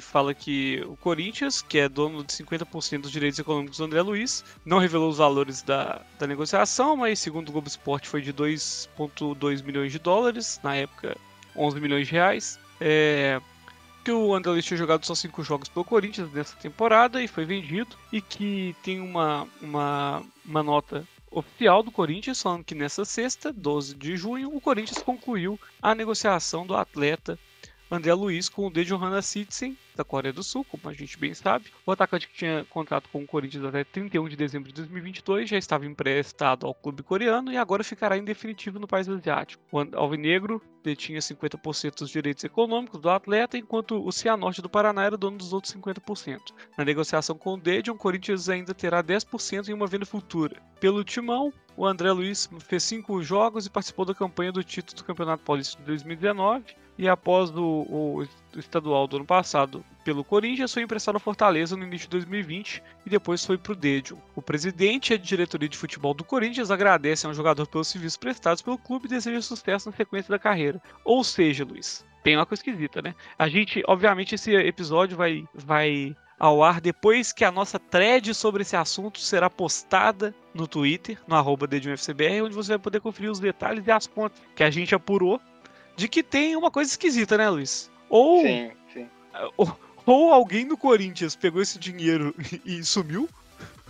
S1: fala que o Corinthians, que é dono de 50% dos direitos econômicos do André Luiz, não revelou os valores da, da negociação, mas segundo o Globo Esporte foi de 2,2 milhões de dólares, na época 11 milhões de reais. É, que o André Luiz tinha jogado só 5 jogos pelo Corinthians nessa temporada e foi vendido, e que tem uma, uma, uma nota oficial do Corinthians falando que nessa sexta, 12 de junho, o Corinthians concluiu a negociação do atleta André Luiz com o Dejon Hanna Citizen, da Coreia do Sul, como a gente bem sabe. O atacante que tinha contrato com o Corinthians até 31 de dezembro de 2022 já estava emprestado ao clube coreano e agora ficará em definitivo no país asiático. O Alvinegro detinha 50% dos direitos econômicos do atleta, enquanto o Cianorte do Paraná era dono dos outros 50%. Na negociação com o Dejon, o Corinthians ainda terá 10% em uma venda futura. Pelo timão, o André Luiz fez cinco jogos e participou da campanha do título do Campeonato Paulista de 2019 e após o, o, estadual do ano passado pelo Corinthians, foi emprestado ao Fortaleza no início de 2020 e depois foi para o Dedio. O presidente e a diretoria de futebol do Corinthians agradecem ao jogador pelos serviços prestados pelo clube e desejam sucesso na sequência da carreira. Ou seja, Luiz, tem uma coisa esquisita, né? A gente, obviamente, esse episódio vai, vai ao ar depois que a nossa thread sobre esse assunto será postada no Twitter, no arroba onde você vai poder conferir os detalhes e as contas que a gente apurou de que tem uma coisa esquisita, né, Luiz? Ou, sim, sim. Ou, ou alguém no Corinthians pegou esse dinheiro e, e sumiu,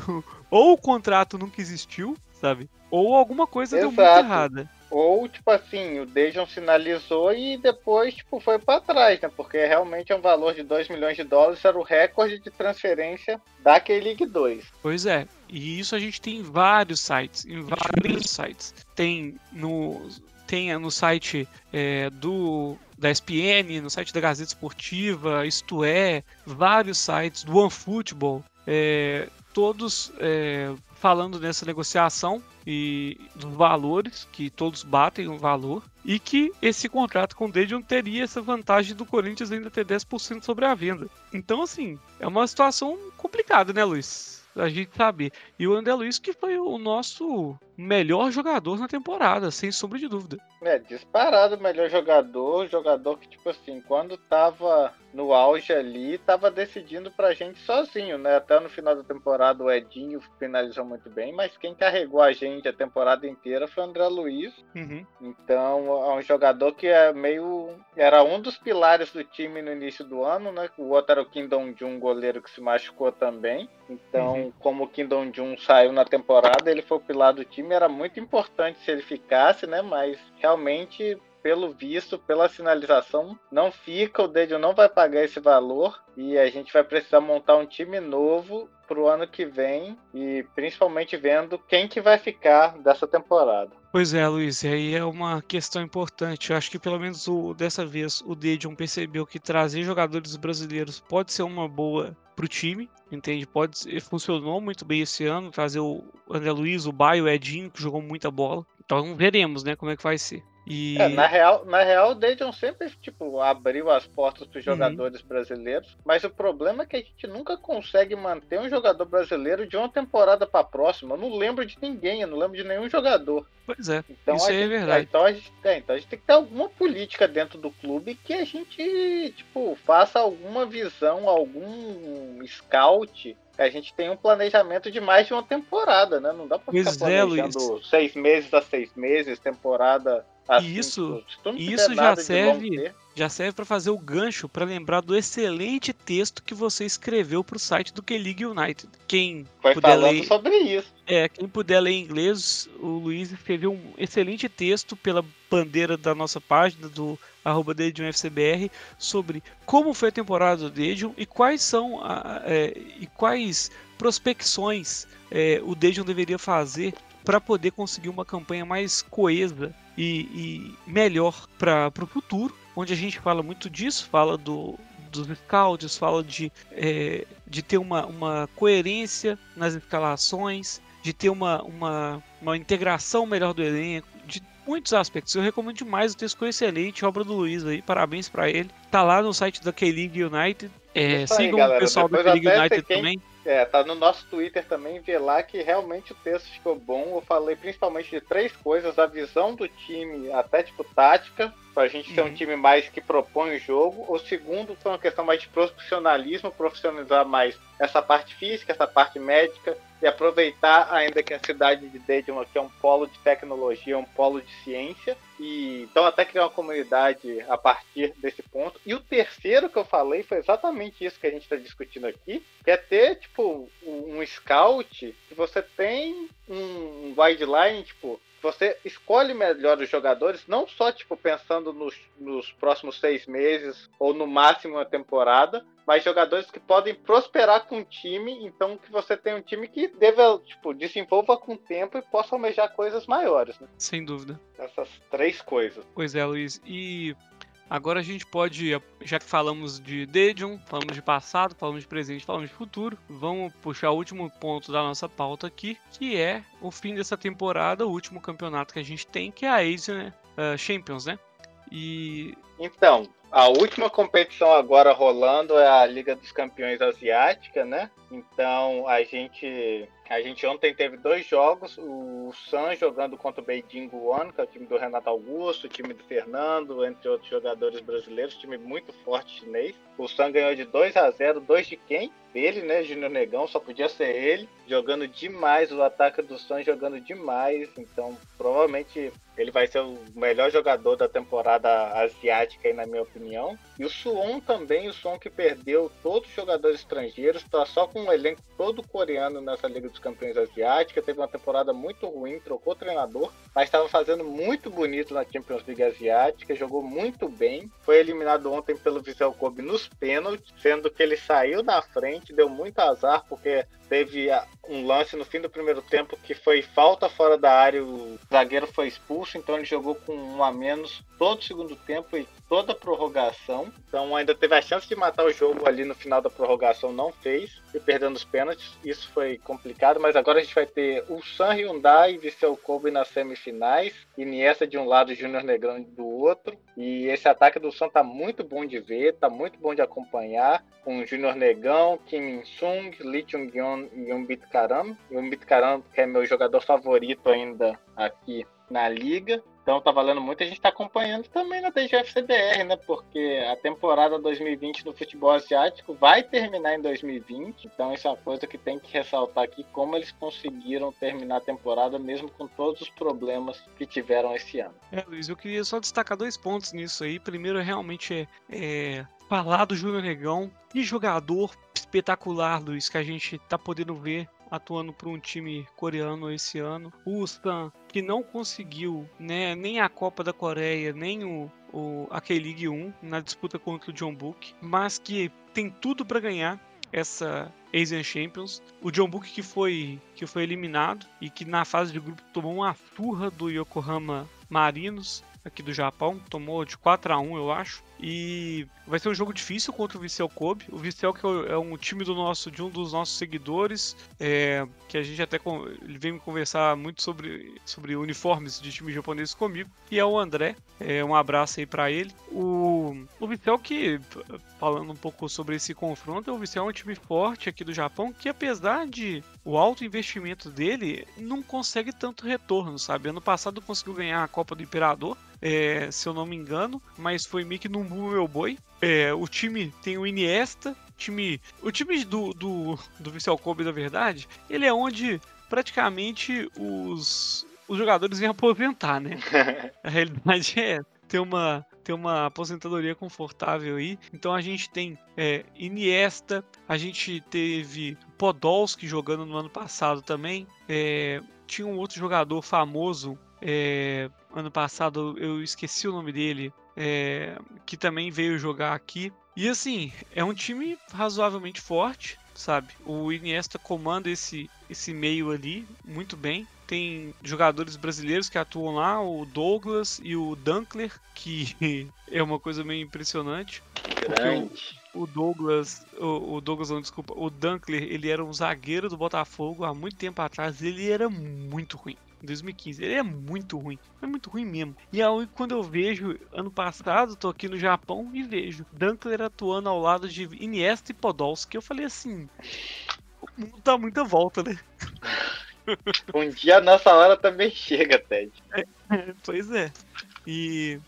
S1: ou o contrato nunca existiu, sabe? Ou alguma coisa Exato. deu muito errada.
S2: Ou, tipo assim, o Dejon sinalizou e depois, tipo, foi para trás, né? Porque realmente é um valor de 2 milhões de dólares, era o recorde de transferência da K-League 2.
S1: Pois é, e isso a gente tem em vários sites, em vários sites. Tem no tem no site é, do da ESPN, no site da Gazeta Esportiva, isto é, vários sites do OneFootball, é, todos é, falando nessa negociação e dos valores, que todos batem o valor, e que esse contrato com o Dedion teria essa vantagem do Corinthians ainda ter 10% sobre a venda. Então, assim, é uma situação complicada, né, Luiz? a gente sabe. E o André Luiz que foi o nosso melhor jogador na temporada, sem sombra de dúvida.
S2: É, disparado melhor jogador, jogador que, tipo assim, quando tava no auge ali, tava decidindo pra gente sozinho, né? Até no final da temporada o Edinho finalizou muito bem, mas quem carregou a gente a temporada inteira foi o André Luiz. Uhum. Então, é um jogador que é meio. Era um dos pilares do time no início do ano, né? O outro era o Kingdom Jun, goleiro que se machucou também. Então, uhum. como o Kingdom Jun saiu na temporada, ele foi o pilar do time era muito importante se ele ficasse, né? Mas realmente, pelo visto, pela sinalização, não fica, o Dedio não vai pagar esse valor e a gente vai precisar montar um time novo para o ano que vem e principalmente vendo quem que vai ficar dessa temporada.
S1: Pois é, Luiz, e aí é uma questão importante. Eu acho que pelo menos o, dessa vez o Dedion percebeu que trazer jogadores brasileiros pode ser uma boa para o time, entende? Pode funcionou muito bem esse ano trazer o André Luiz, o Baio, o Edinho que jogou muita bola. Então veremos, né, como é que vai ser.
S2: E... É, na real, na real, o Dayton sempre tipo abriu as portas para os uhum. jogadores uhum. brasileiros, mas o problema é que a gente nunca consegue manter um jogador brasileiro de uma temporada para a próxima. Eu não lembro de ninguém, eu não lembro de nenhum jogador.
S1: Pois é, então, isso é gente, é verdade.
S2: Então a, gente, é, então a gente tem que ter alguma política dentro do clube que a gente tipo faça alguma visão, algum scout a gente tem um planejamento de mais de uma temporada, né? Não dá pra ficar pois é, planejando é, seis meses a seis meses, temporada
S1: assim. Isso, isso já serve. já serve para fazer o gancho para lembrar do excelente texto que você escreveu para o site do K-League United. Quem
S2: Foi
S1: puder ler,
S2: sobre isso.
S1: é, quem puder ler em inglês, o Luiz escreveu um excelente texto pela bandeira da nossa página do arroba FCBR sobre como foi a temporada do Dedium e quais são a, é, e quais prospecções é, o Dedium deveria fazer para poder conseguir uma campanha mais coesa e, e melhor para o futuro, onde a gente fala muito disso, fala do, dos scouts, fala de, é, de ter uma, uma coerência nas escalações, de ter uma, uma, uma integração melhor do elenco, de muitos aspectos. Eu recomendo demais o texto ficou excelente, obra do Luiz aí, parabéns para ele. Tá lá no site da K-League United. É,
S2: aí,
S1: sigam
S2: galera.
S1: o pessoal da K-League United também.
S2: É, tá no nosso Twitter também, vê lá que realmente o texto ficou bom. Eu falei principalmente de três coisas: a visão do time, até tipo tática, pra gente ser um
S1: Uhum.
S2: time mais que propõe o jogo. O segundo foi uma questão mais de profissionalismo, profissionalizar mais essa parte física, essa parte médica, e aproveitar ainda que a cidade de Dedium aqui é um polo de tecnologia, um polo de ciência. E então até criar uma comunidade a partir desse ponto. E o terceiro que eu falei foi exatamente isso que a gente está discutindo aqui, que é ter tipo um um scout que você tem um guideline, tipo, você escolhe melhor os jogadores, não só tipo pensando nos, nos próximos seis meses ou no máximo uma temporada, mas jogadores que podem prosperar com o time, então que você tem um time que deva, tipo, desenvolva com o tempo e possa almejar coisas maiores, né?
S1: Sem dúvida.
S2: Essas três coisas.
S1: Pois é, Luiz. E agora a gente pode, já que falamos de Dedium, falamos de passado, falamos de presente, falamos de futuro, vamos puxar o último ponto da nossa pauta aqui, que é o fim dessa temporada, o último campeonato que a gente tem, que é a Asian eh, Champions, né? E
S2: Então, a última competição agora rolando é a Liga dos Campeões Asiática, né? Então a gente a gente ontem teve dois jogos, o Sun jogando contra o Beijing Guan, que é o time do Renato Augusto, o time do Fernando, entre outros jogadores brasileiros, time muito forte chinês. O Sun ganhou de 2 a 0, dois de quem? Dele, né? Júnior Negão, só podia ser ele, jogando demais, o ataque do Sun jogando demais, então provavelmente ele vai ser o melhor jogador da temporada asiática, aí, na minha opinião. E o Suwon também, o Suwon que perdeu todos os jogadores estrangeiros, tá só com um elenco todo coreano nessa Liga dos Campeões Asiática. Teve uma temporada muito ruim, trocou treinador, mas estava fazendo muito bonito na Champions League Asiática, jogou muito bem. Foi eliminado ontem pelo Vissel Kobe nos pênaltis, sendo que ele saiu na frente, deu muito azar, porque teve um lance no fim do primeiro tempo que foi falta fora da área, o zagueiro foi expulso, então ele jogou com um a menos todo o segundo tempo e toda a prorrogação. Então ainda teve a chance de matar o jogo ali no final da prorrogação, não fez, e perdendo os pênaltis. Isso foi complicado, mas agora a gente vai ter o San Hyundai e Vissel Kobe nas semifinais, Iniesta de um lado Júnior Negrão do outro. E esse ataque do San tá muito bom de ver, tá muito bom de acompanhar, com Júnior Negão, Kim Min-sung, Lee Chung-yeon e Umbit Karam. Umbit Karam, que é meu jogador favorito ainda aqui na liga. Então tá valendo muito. A gente tá acompanhando também na DGFCBR, né? Porque a temporada 2020 do futebol asiático vai terminar em 2020. Então isso é uma coisa que tem que ressaltar aqui, como eles conseguiram terminar a temporada mesmo com todos os problemas que tiveram esse ano.
S1: É, Luiz, eu queria só destacar dois pontos nisso aí. Primeiro, realmente, é, é falar do Júnior Negão e jogador espetacular, Luiz, que a gente tá podendo ver atuando para um time coreano esse ano. O Stan, que não conseguiu né, nem a Copa da Coreia, nem o, o a K-League 1 na disputa contra o John Book, mas que tem tudo para ganhar essa Asian Champions. O John Book que foi, que foi eliminado e que na fase de grupo tomou uma surra do Yokohama Marinos aqui do Japão, tomou de 4 a 1 eu acho. E vai ser um jogo difícil contra o Vissel Kobe. O Vissel que é um time do nosso, de um dos nossos seguidores, é, que a gente até ele vem conversar muito sobre, sobre uniformes de time japonês comigo, e é o André. É, um abraço aí para ele. O, o Vissel que, falando um pouco sobre esse confronto, o Vissel é um time forte aqui do Japão, que apesar de o alto investimento dele, não consegue tanto retorno, sabe? Ano passado conseguiu ganhar a Copa do Imperador, é, se eu não me engano, mas foi meio que num meu boi. É, o time tem o Iniesta, time, o time do, do, do Vissel Kobe, na verdade, ele é onde praticamente os, os jogadores vêm aposentar, né? A realidade é. Tem uma, ter uma aposentadoria confortável aí. Então a gente tem é, Iniesta, a gente teve Podolski jogando no ano passado também. É, tinha um outro jogador famoso é, ano passado, eu esqueci o nome dele, é, que também veio jogar aqui. E assim, é um time razoavelmente forte, sabe? O Iniesta comanda esse, esse meio ali muito bem. Tem jogadores brasileiros que atuam lá, o Douglas e o Dunkler, que é uma coisa meio impressionante.
S2: Grande.
S1: O, o Douglas, o, o, Douglas não, desculpa, o Dunkler, ele era um zagueiro do Botafogo há muito tempo atrás, ele era muito ruim. Em 2015, ele é muito ruim, é muito ruim mesmo. E aí quando eu vejo, ano passado, tô aqui no Japão e vejo Dunkler atuando ao lado de Iniesta e Podolski, eu falei assim, o mundo dá muita volta, né?
S2: um dia a nossa hora também chega, Ted.
S1: É, pois é. E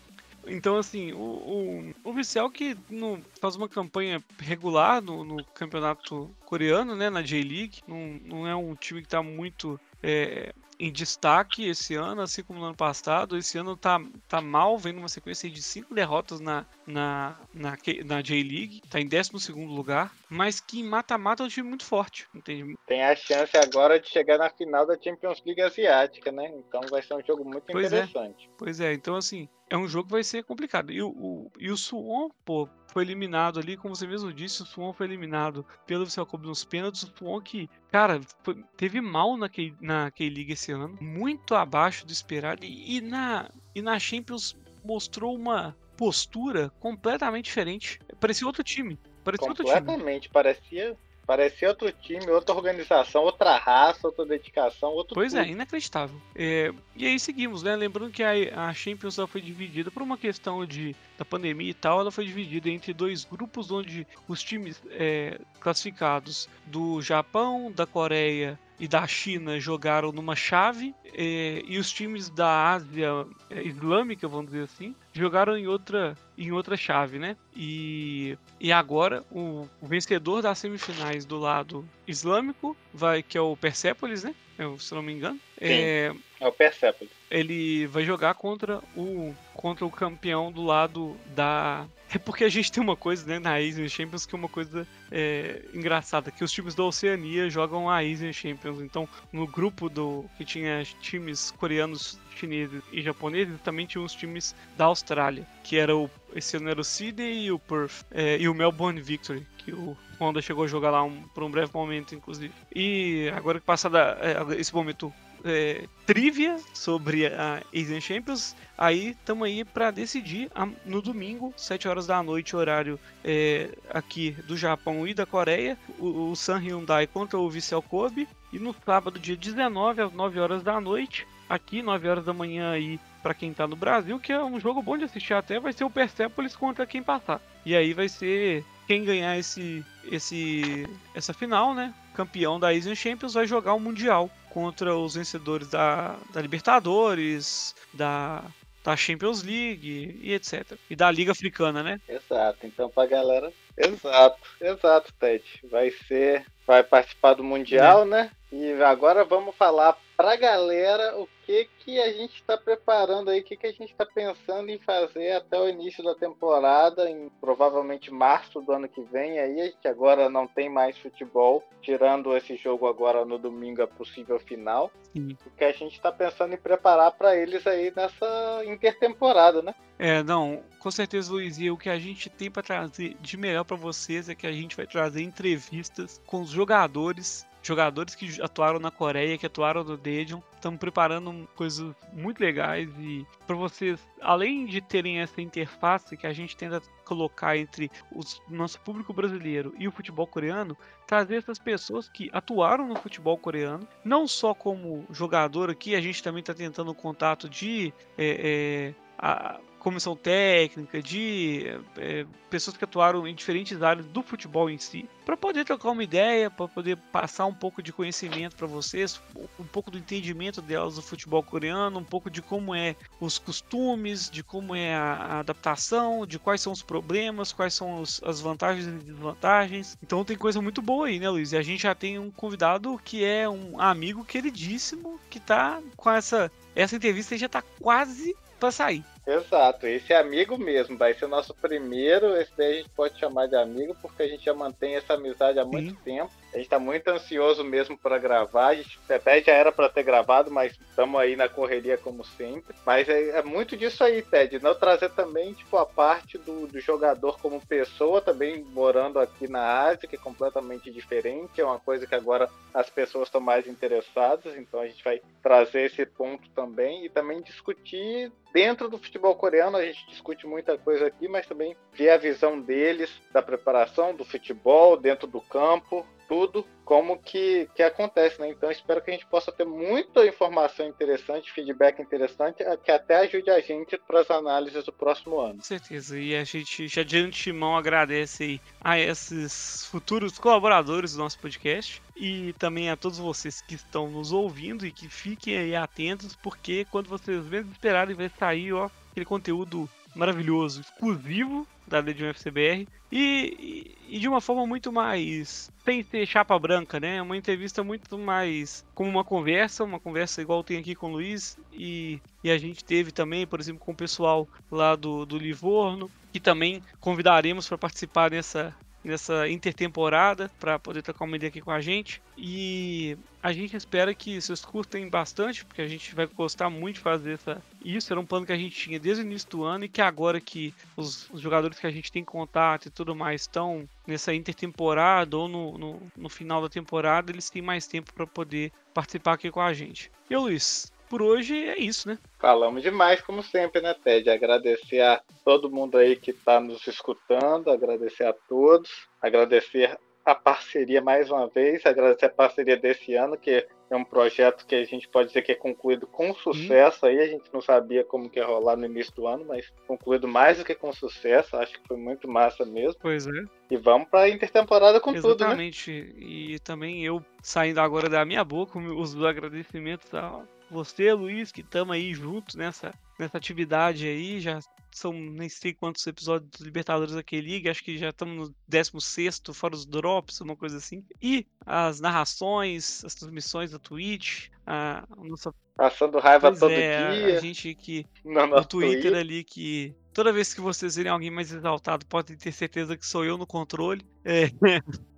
S1: então, assim, o, o, o Vissel que no, faz uma campanha regular no, no, campeonato coreano, né, na J-League, não, não é um time que está muito é, em destaque esse ano, assim como no ano passado. Esse ano tá, tá mal, vendo uma sequência de cinco derrotas na, na, na, na J-League, tá em 12 lugar, mas que mata-mata é um time muito forte, entende?
S2: Tem a chance agora de chegar na final da Champions League Asiática, né? Então vai ser um jogo muito pois é. interessante.
S1: É. Pois é, então assim, é um jogo que vai ser complicado. E o, o, e o pô, foi eliminado ali, como você mesmo disse, o Suwon foi eliminado pelo Kobe nos pênaltis. O Suwon que, cara, foi, teve mal na K, na K-League esse ano, muito abaixo do esperado. E, e, na, e na Champions mostrou uma postura completamente diferente. Parecia outro time. Parecia
S2: outro time. Completamente, parecia Parecia outro time, outra organização, outra raça, outra dedicação, outro
S1: Pois
S2: é,
S1: é, inacreditável. É, e aí seguimos, né? Lembrando que a, a Champions foi dividida por uma questão de, da pandemia e tal, ela foi dividida entre dois grupos onde os times é, classificados do Japão, da Coreia e da China jogaram numa chave é, e os times da Ásia Islâmica, vamos dizer assim, jogaram em outra em outra chave, né? E, e agora o, o vencedor das semifinais do lado islâmico vai que é o Persepolis, né? Eu, se não me engano.
S2: Sim, é, é o Persepolis.
S1: Ele vai jogar contra o contra o campeão do lado da é porque a gente tem uma coisa, né, na Asian Champions que é uma coisa é, engraçada, que os times da Oceania jogam a Asian Champions. Então, no grupo do que tinha times coreanos, chineses e japoneses, também tinha os times da Austrália, que era o esse ano era o Sydney e o Perth, é, e o Melbourne Victory, que o Honda chegou a jogar lá um, por um breve momento, inclusive. E agora que passa da, é, esse momento é, trivia sobre a Asian Champions. Aí estamos aí para decidir no domingo, 7 horas da noite, horário é, aqui do Japão e da Coreia, o, o San Hyundai contra o Vissel Kobe. E no sábado, dia 19, às 9 horas da noite, aqui, 9 horas da manhã aí para quem tá no Brasil, que é um jogo bom de assistir até, vai ser o Persepolis contra quem passar. E aí vai ser quem ganhar esse, esse essa final, né? Campeão da Asian Champions vai jogar o Mundial contra os vencedores da, da Libertadores, da, da Champions League e etc. E da Liga Africana, né?
S2: Exato. Então pra galera. Exato, exato, Ted. Vai ser. Vai participar do Mundial, é. né? E agora vamos falar pra galera o que que a gente está preparando aí, o que que a gente está pensando em fazer até o início da temporada, em provavelmente março do ano que vem aí, que agora não tem mais futebol, tirando esse jogo agora no domingo a possível final. Sim. O que a gente está pensando em preparar para eles aí nessa intertemporada, né?
S1: É, não, com certeza, Luiz, e o que a gente tem para trazer de melhor para vocês é que a gente vai trazer entrevistas com os jogadores jogadores que atuaram na Coreia, que atuaram no Daejeon, estão preparando coisas muito legais e para vocês, além de terem essa interface que a gente tenta colocar entre o nosso público brasileiro e o futebol coreano, trazer essas pessoas que atuaram no futebol coreano, não só como jogador aqui, a gente também está tentando o contato de é, é, a, comissão técnica, de é, pessoas que atuaram em diferentes áreas do futebol em si, para poder trocar uma ideia, para poder passar um pouco de conhecimento para vocês, um pouco do entendimento delas do futebol coreano, um pouco de como é os costumes, de como é a, adaptação, de quais são os problemas, quais são os, as vantagens e desvantagens. Então tem coisa muito boa aí, né, Luiz? E a gente já tem um convidado que é um amigo queridíssimo que tá com essa essa entrevista já tá quase para sair
S2: Exato, esse é amigo mesmo, vai ser o nosso primeiro, esse daí a gente pode chamar de amigo, porque a gente já mantém essa amizade há muito Sim. tempo. A gente tá muito ansioso mesmo para gravar. A gente até já era para ter gravado, mas estamos aí na correria como sempre. Mas é, é, muito disso aí, Ted. Não trazer também, tipo, a parte do, do jogador como pessoa, também morando aqui na Ásia, que é completamente diferente. É uma coisa que agora as pessoas estão mais interessadas, então a gente vai trazer esse ponto também e também discutir dentro do futebol coreano. A gente discute muita coisa aqui, mas também ver a visão deles da preparação do futebol dentro do campo, tudo como que, que acontece, né? Então espero que a gente possa ter muita informação interessante, feedback interessante, que até ajude a gente para as análises do próximo ano. Com
S1: certeza, e a gente já de antemão agradece a esses futuros colaboradores do nosso podcast e também a todos vocês que estão nos ouvindo e que fiquem aí atentos, porque quando vocês menos esperarem vai sair ó, aquele conteúdo maravilhoso, exclusivo da Legion FCBR e, e, de uma forma muito mais sem ter chapa branca, né? Uma entrevista muito mais como uma conversa, uma conversa igual tem aqui com o Luiz e, e a gente teve também, por exemplo, com o pessoal lá do, do Livorno, que também convidaremos para participar dessa, nessa intertemporada para poder trocar uma ideia aqui com a gente. E a gente espera que vocês curtem bastante, porque a gente vai gostar muito de fazer essa... isso. Era um plano que a gente tinha desde o início do ano e que agora que os, jogadores que a gente tem contato e tudo mais estão nessa intertemporada ou no, no, no final da temporada, eles têm mais tempo para poder participar aqui com a gente. E Luiz, por hoje é isso, né?
S2: Falamos demais, como sempre, né, Ted? Agradecer a todo mundo aí que está nos escutando, agradecer a todos, agradecer a parceria mais uma vez, agradecer a parceria desse ano, que é um projeto que a gente pode dizer que é concluído com sucesso aí, a gente não sabia como que ia rolar no início do ano, mas concluído mais do que com sucesso, acho que foi muito massa mesmo.
S1: Pois é.
S2: E vamos para intertemporada com
S1: Exatamente.
S2: tudo, né?
S1: Exatamente. E também eu saindo agora da minha boca os agradecimentos a você, Luiz, que estamos aí juntos nessa, nessa atividade aí. Já são nem sei quantos episódios dos Libertadores daquele League, acho que já estamos no 16, fora os drops, uma coisa assim. E as narrações, as transmissões da Twitch, a, nossa.
S2: Passando raiva pois todo é, dia.
S1: A gente que. No, no Twitter, Twitter ali que. Toda vez que vocês verem alguém mais exaltado, podem ter certeza que sou eu no controle. É.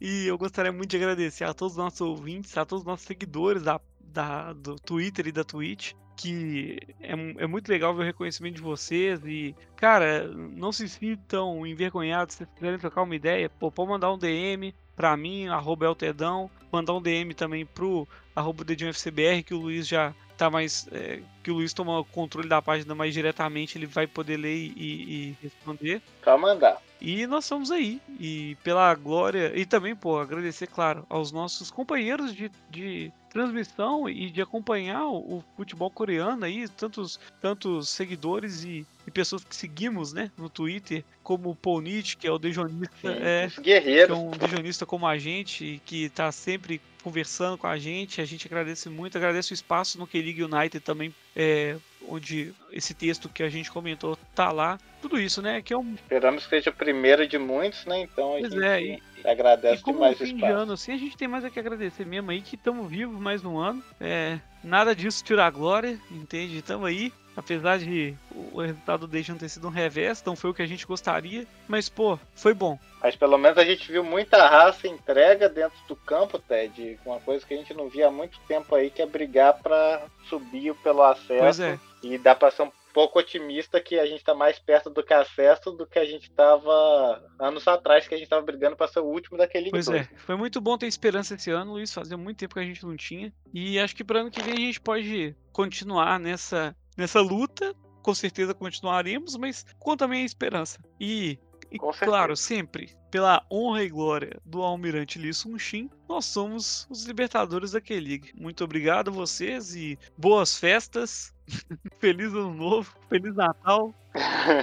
S1: e eu gostaria muito de agradecer a todos os nossos ouvintes, a todos os nossos seguidores da da, do Twitter e da Twitch, que é, é muito legal ver o reconhecimento de vocês e, cara, não se sintam envergonhados se quiserem trocar uma ideia, pô, pode mandar um DM pra mim, arroba Eltedão, mandar um DM também pro arroba FCBR, que o Luiz já tá mais. É, que o Luiz toma o controle da página mais diretamente, ele vai poder ler e, e responder.
S2: Pra mandar.
S1: E nós estamos aí. E pela glória. E também, pô, agradecer, claro, aos nossos companheiros de, de transmissão e de acompanhar o, o futebol coreano aí, tantos, tantos seguidores e, e, pessoas que seguimos, né, no Twitter, como o Polnit, que é o dejonista, Sim, é,
S2: guerreiros.
S1: Que é um dejonista como a gente, que tá sempre conversando com a gente, a gente agradece muito, agradece o espaço no K-League United também, é, onde esse texto que a gente comentou tá lá, tudo isso, né, que é um...
S2: Esperamos que seja o primeiro de muitos, né, então a
S1: pois
S2: gente...
S1: É, e
S2: Agradece
S1: e como
S2: demais
S1: um fim de ano, assim, a gente tem mais a que agradecer mesmo aí, que estamos vivos mais um ano. É, nada disso tira a glória, entende? Estamos aí. Apesar de o resultado do não ter sido um revés, não foi o que a gente gostaria, mas pô, foi bom.
S2: Mas pelo menos a gente viu muita raça entrega dentro do campo, Ted. Uma coisa que a gente não via há muito tempo aí, que é brigar para subir pelo acesso.
S1: É.
S2: E dá para ser um pouco otimista que a gente está mais perto do que acesso do que a gente estava anos atrás, que a gente estava brigando para ser o último daquele
S1: Pois é, foi muito bom ter esperança esse ano, Luiz. Fazia muito tempo que a gente não tinha. E acho que para ano que vem a gente pode continuar nessa, nessa luta. Com certeza continuaremos, mas com também a esperança. E, e claro, sempre pela honra e glória do almirante Lee Sun-Shin, nós somos os libertadores da K-League. Muito obrigado a vocês e boas festas. Feliz Ano Novo, Feliz Natal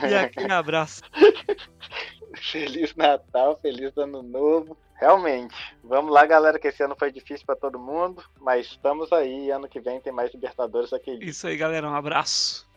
S1: e aquele abraço.
S2: Feliz Natal, Feliz Ano Novo. Realmente. Vamos lá, galera, que esse ano foi difícil para todo mundo, mas estamos aí. Ano que vem tem mais Libertadores aqui.
S1: Isso aí, galera. Um abraço.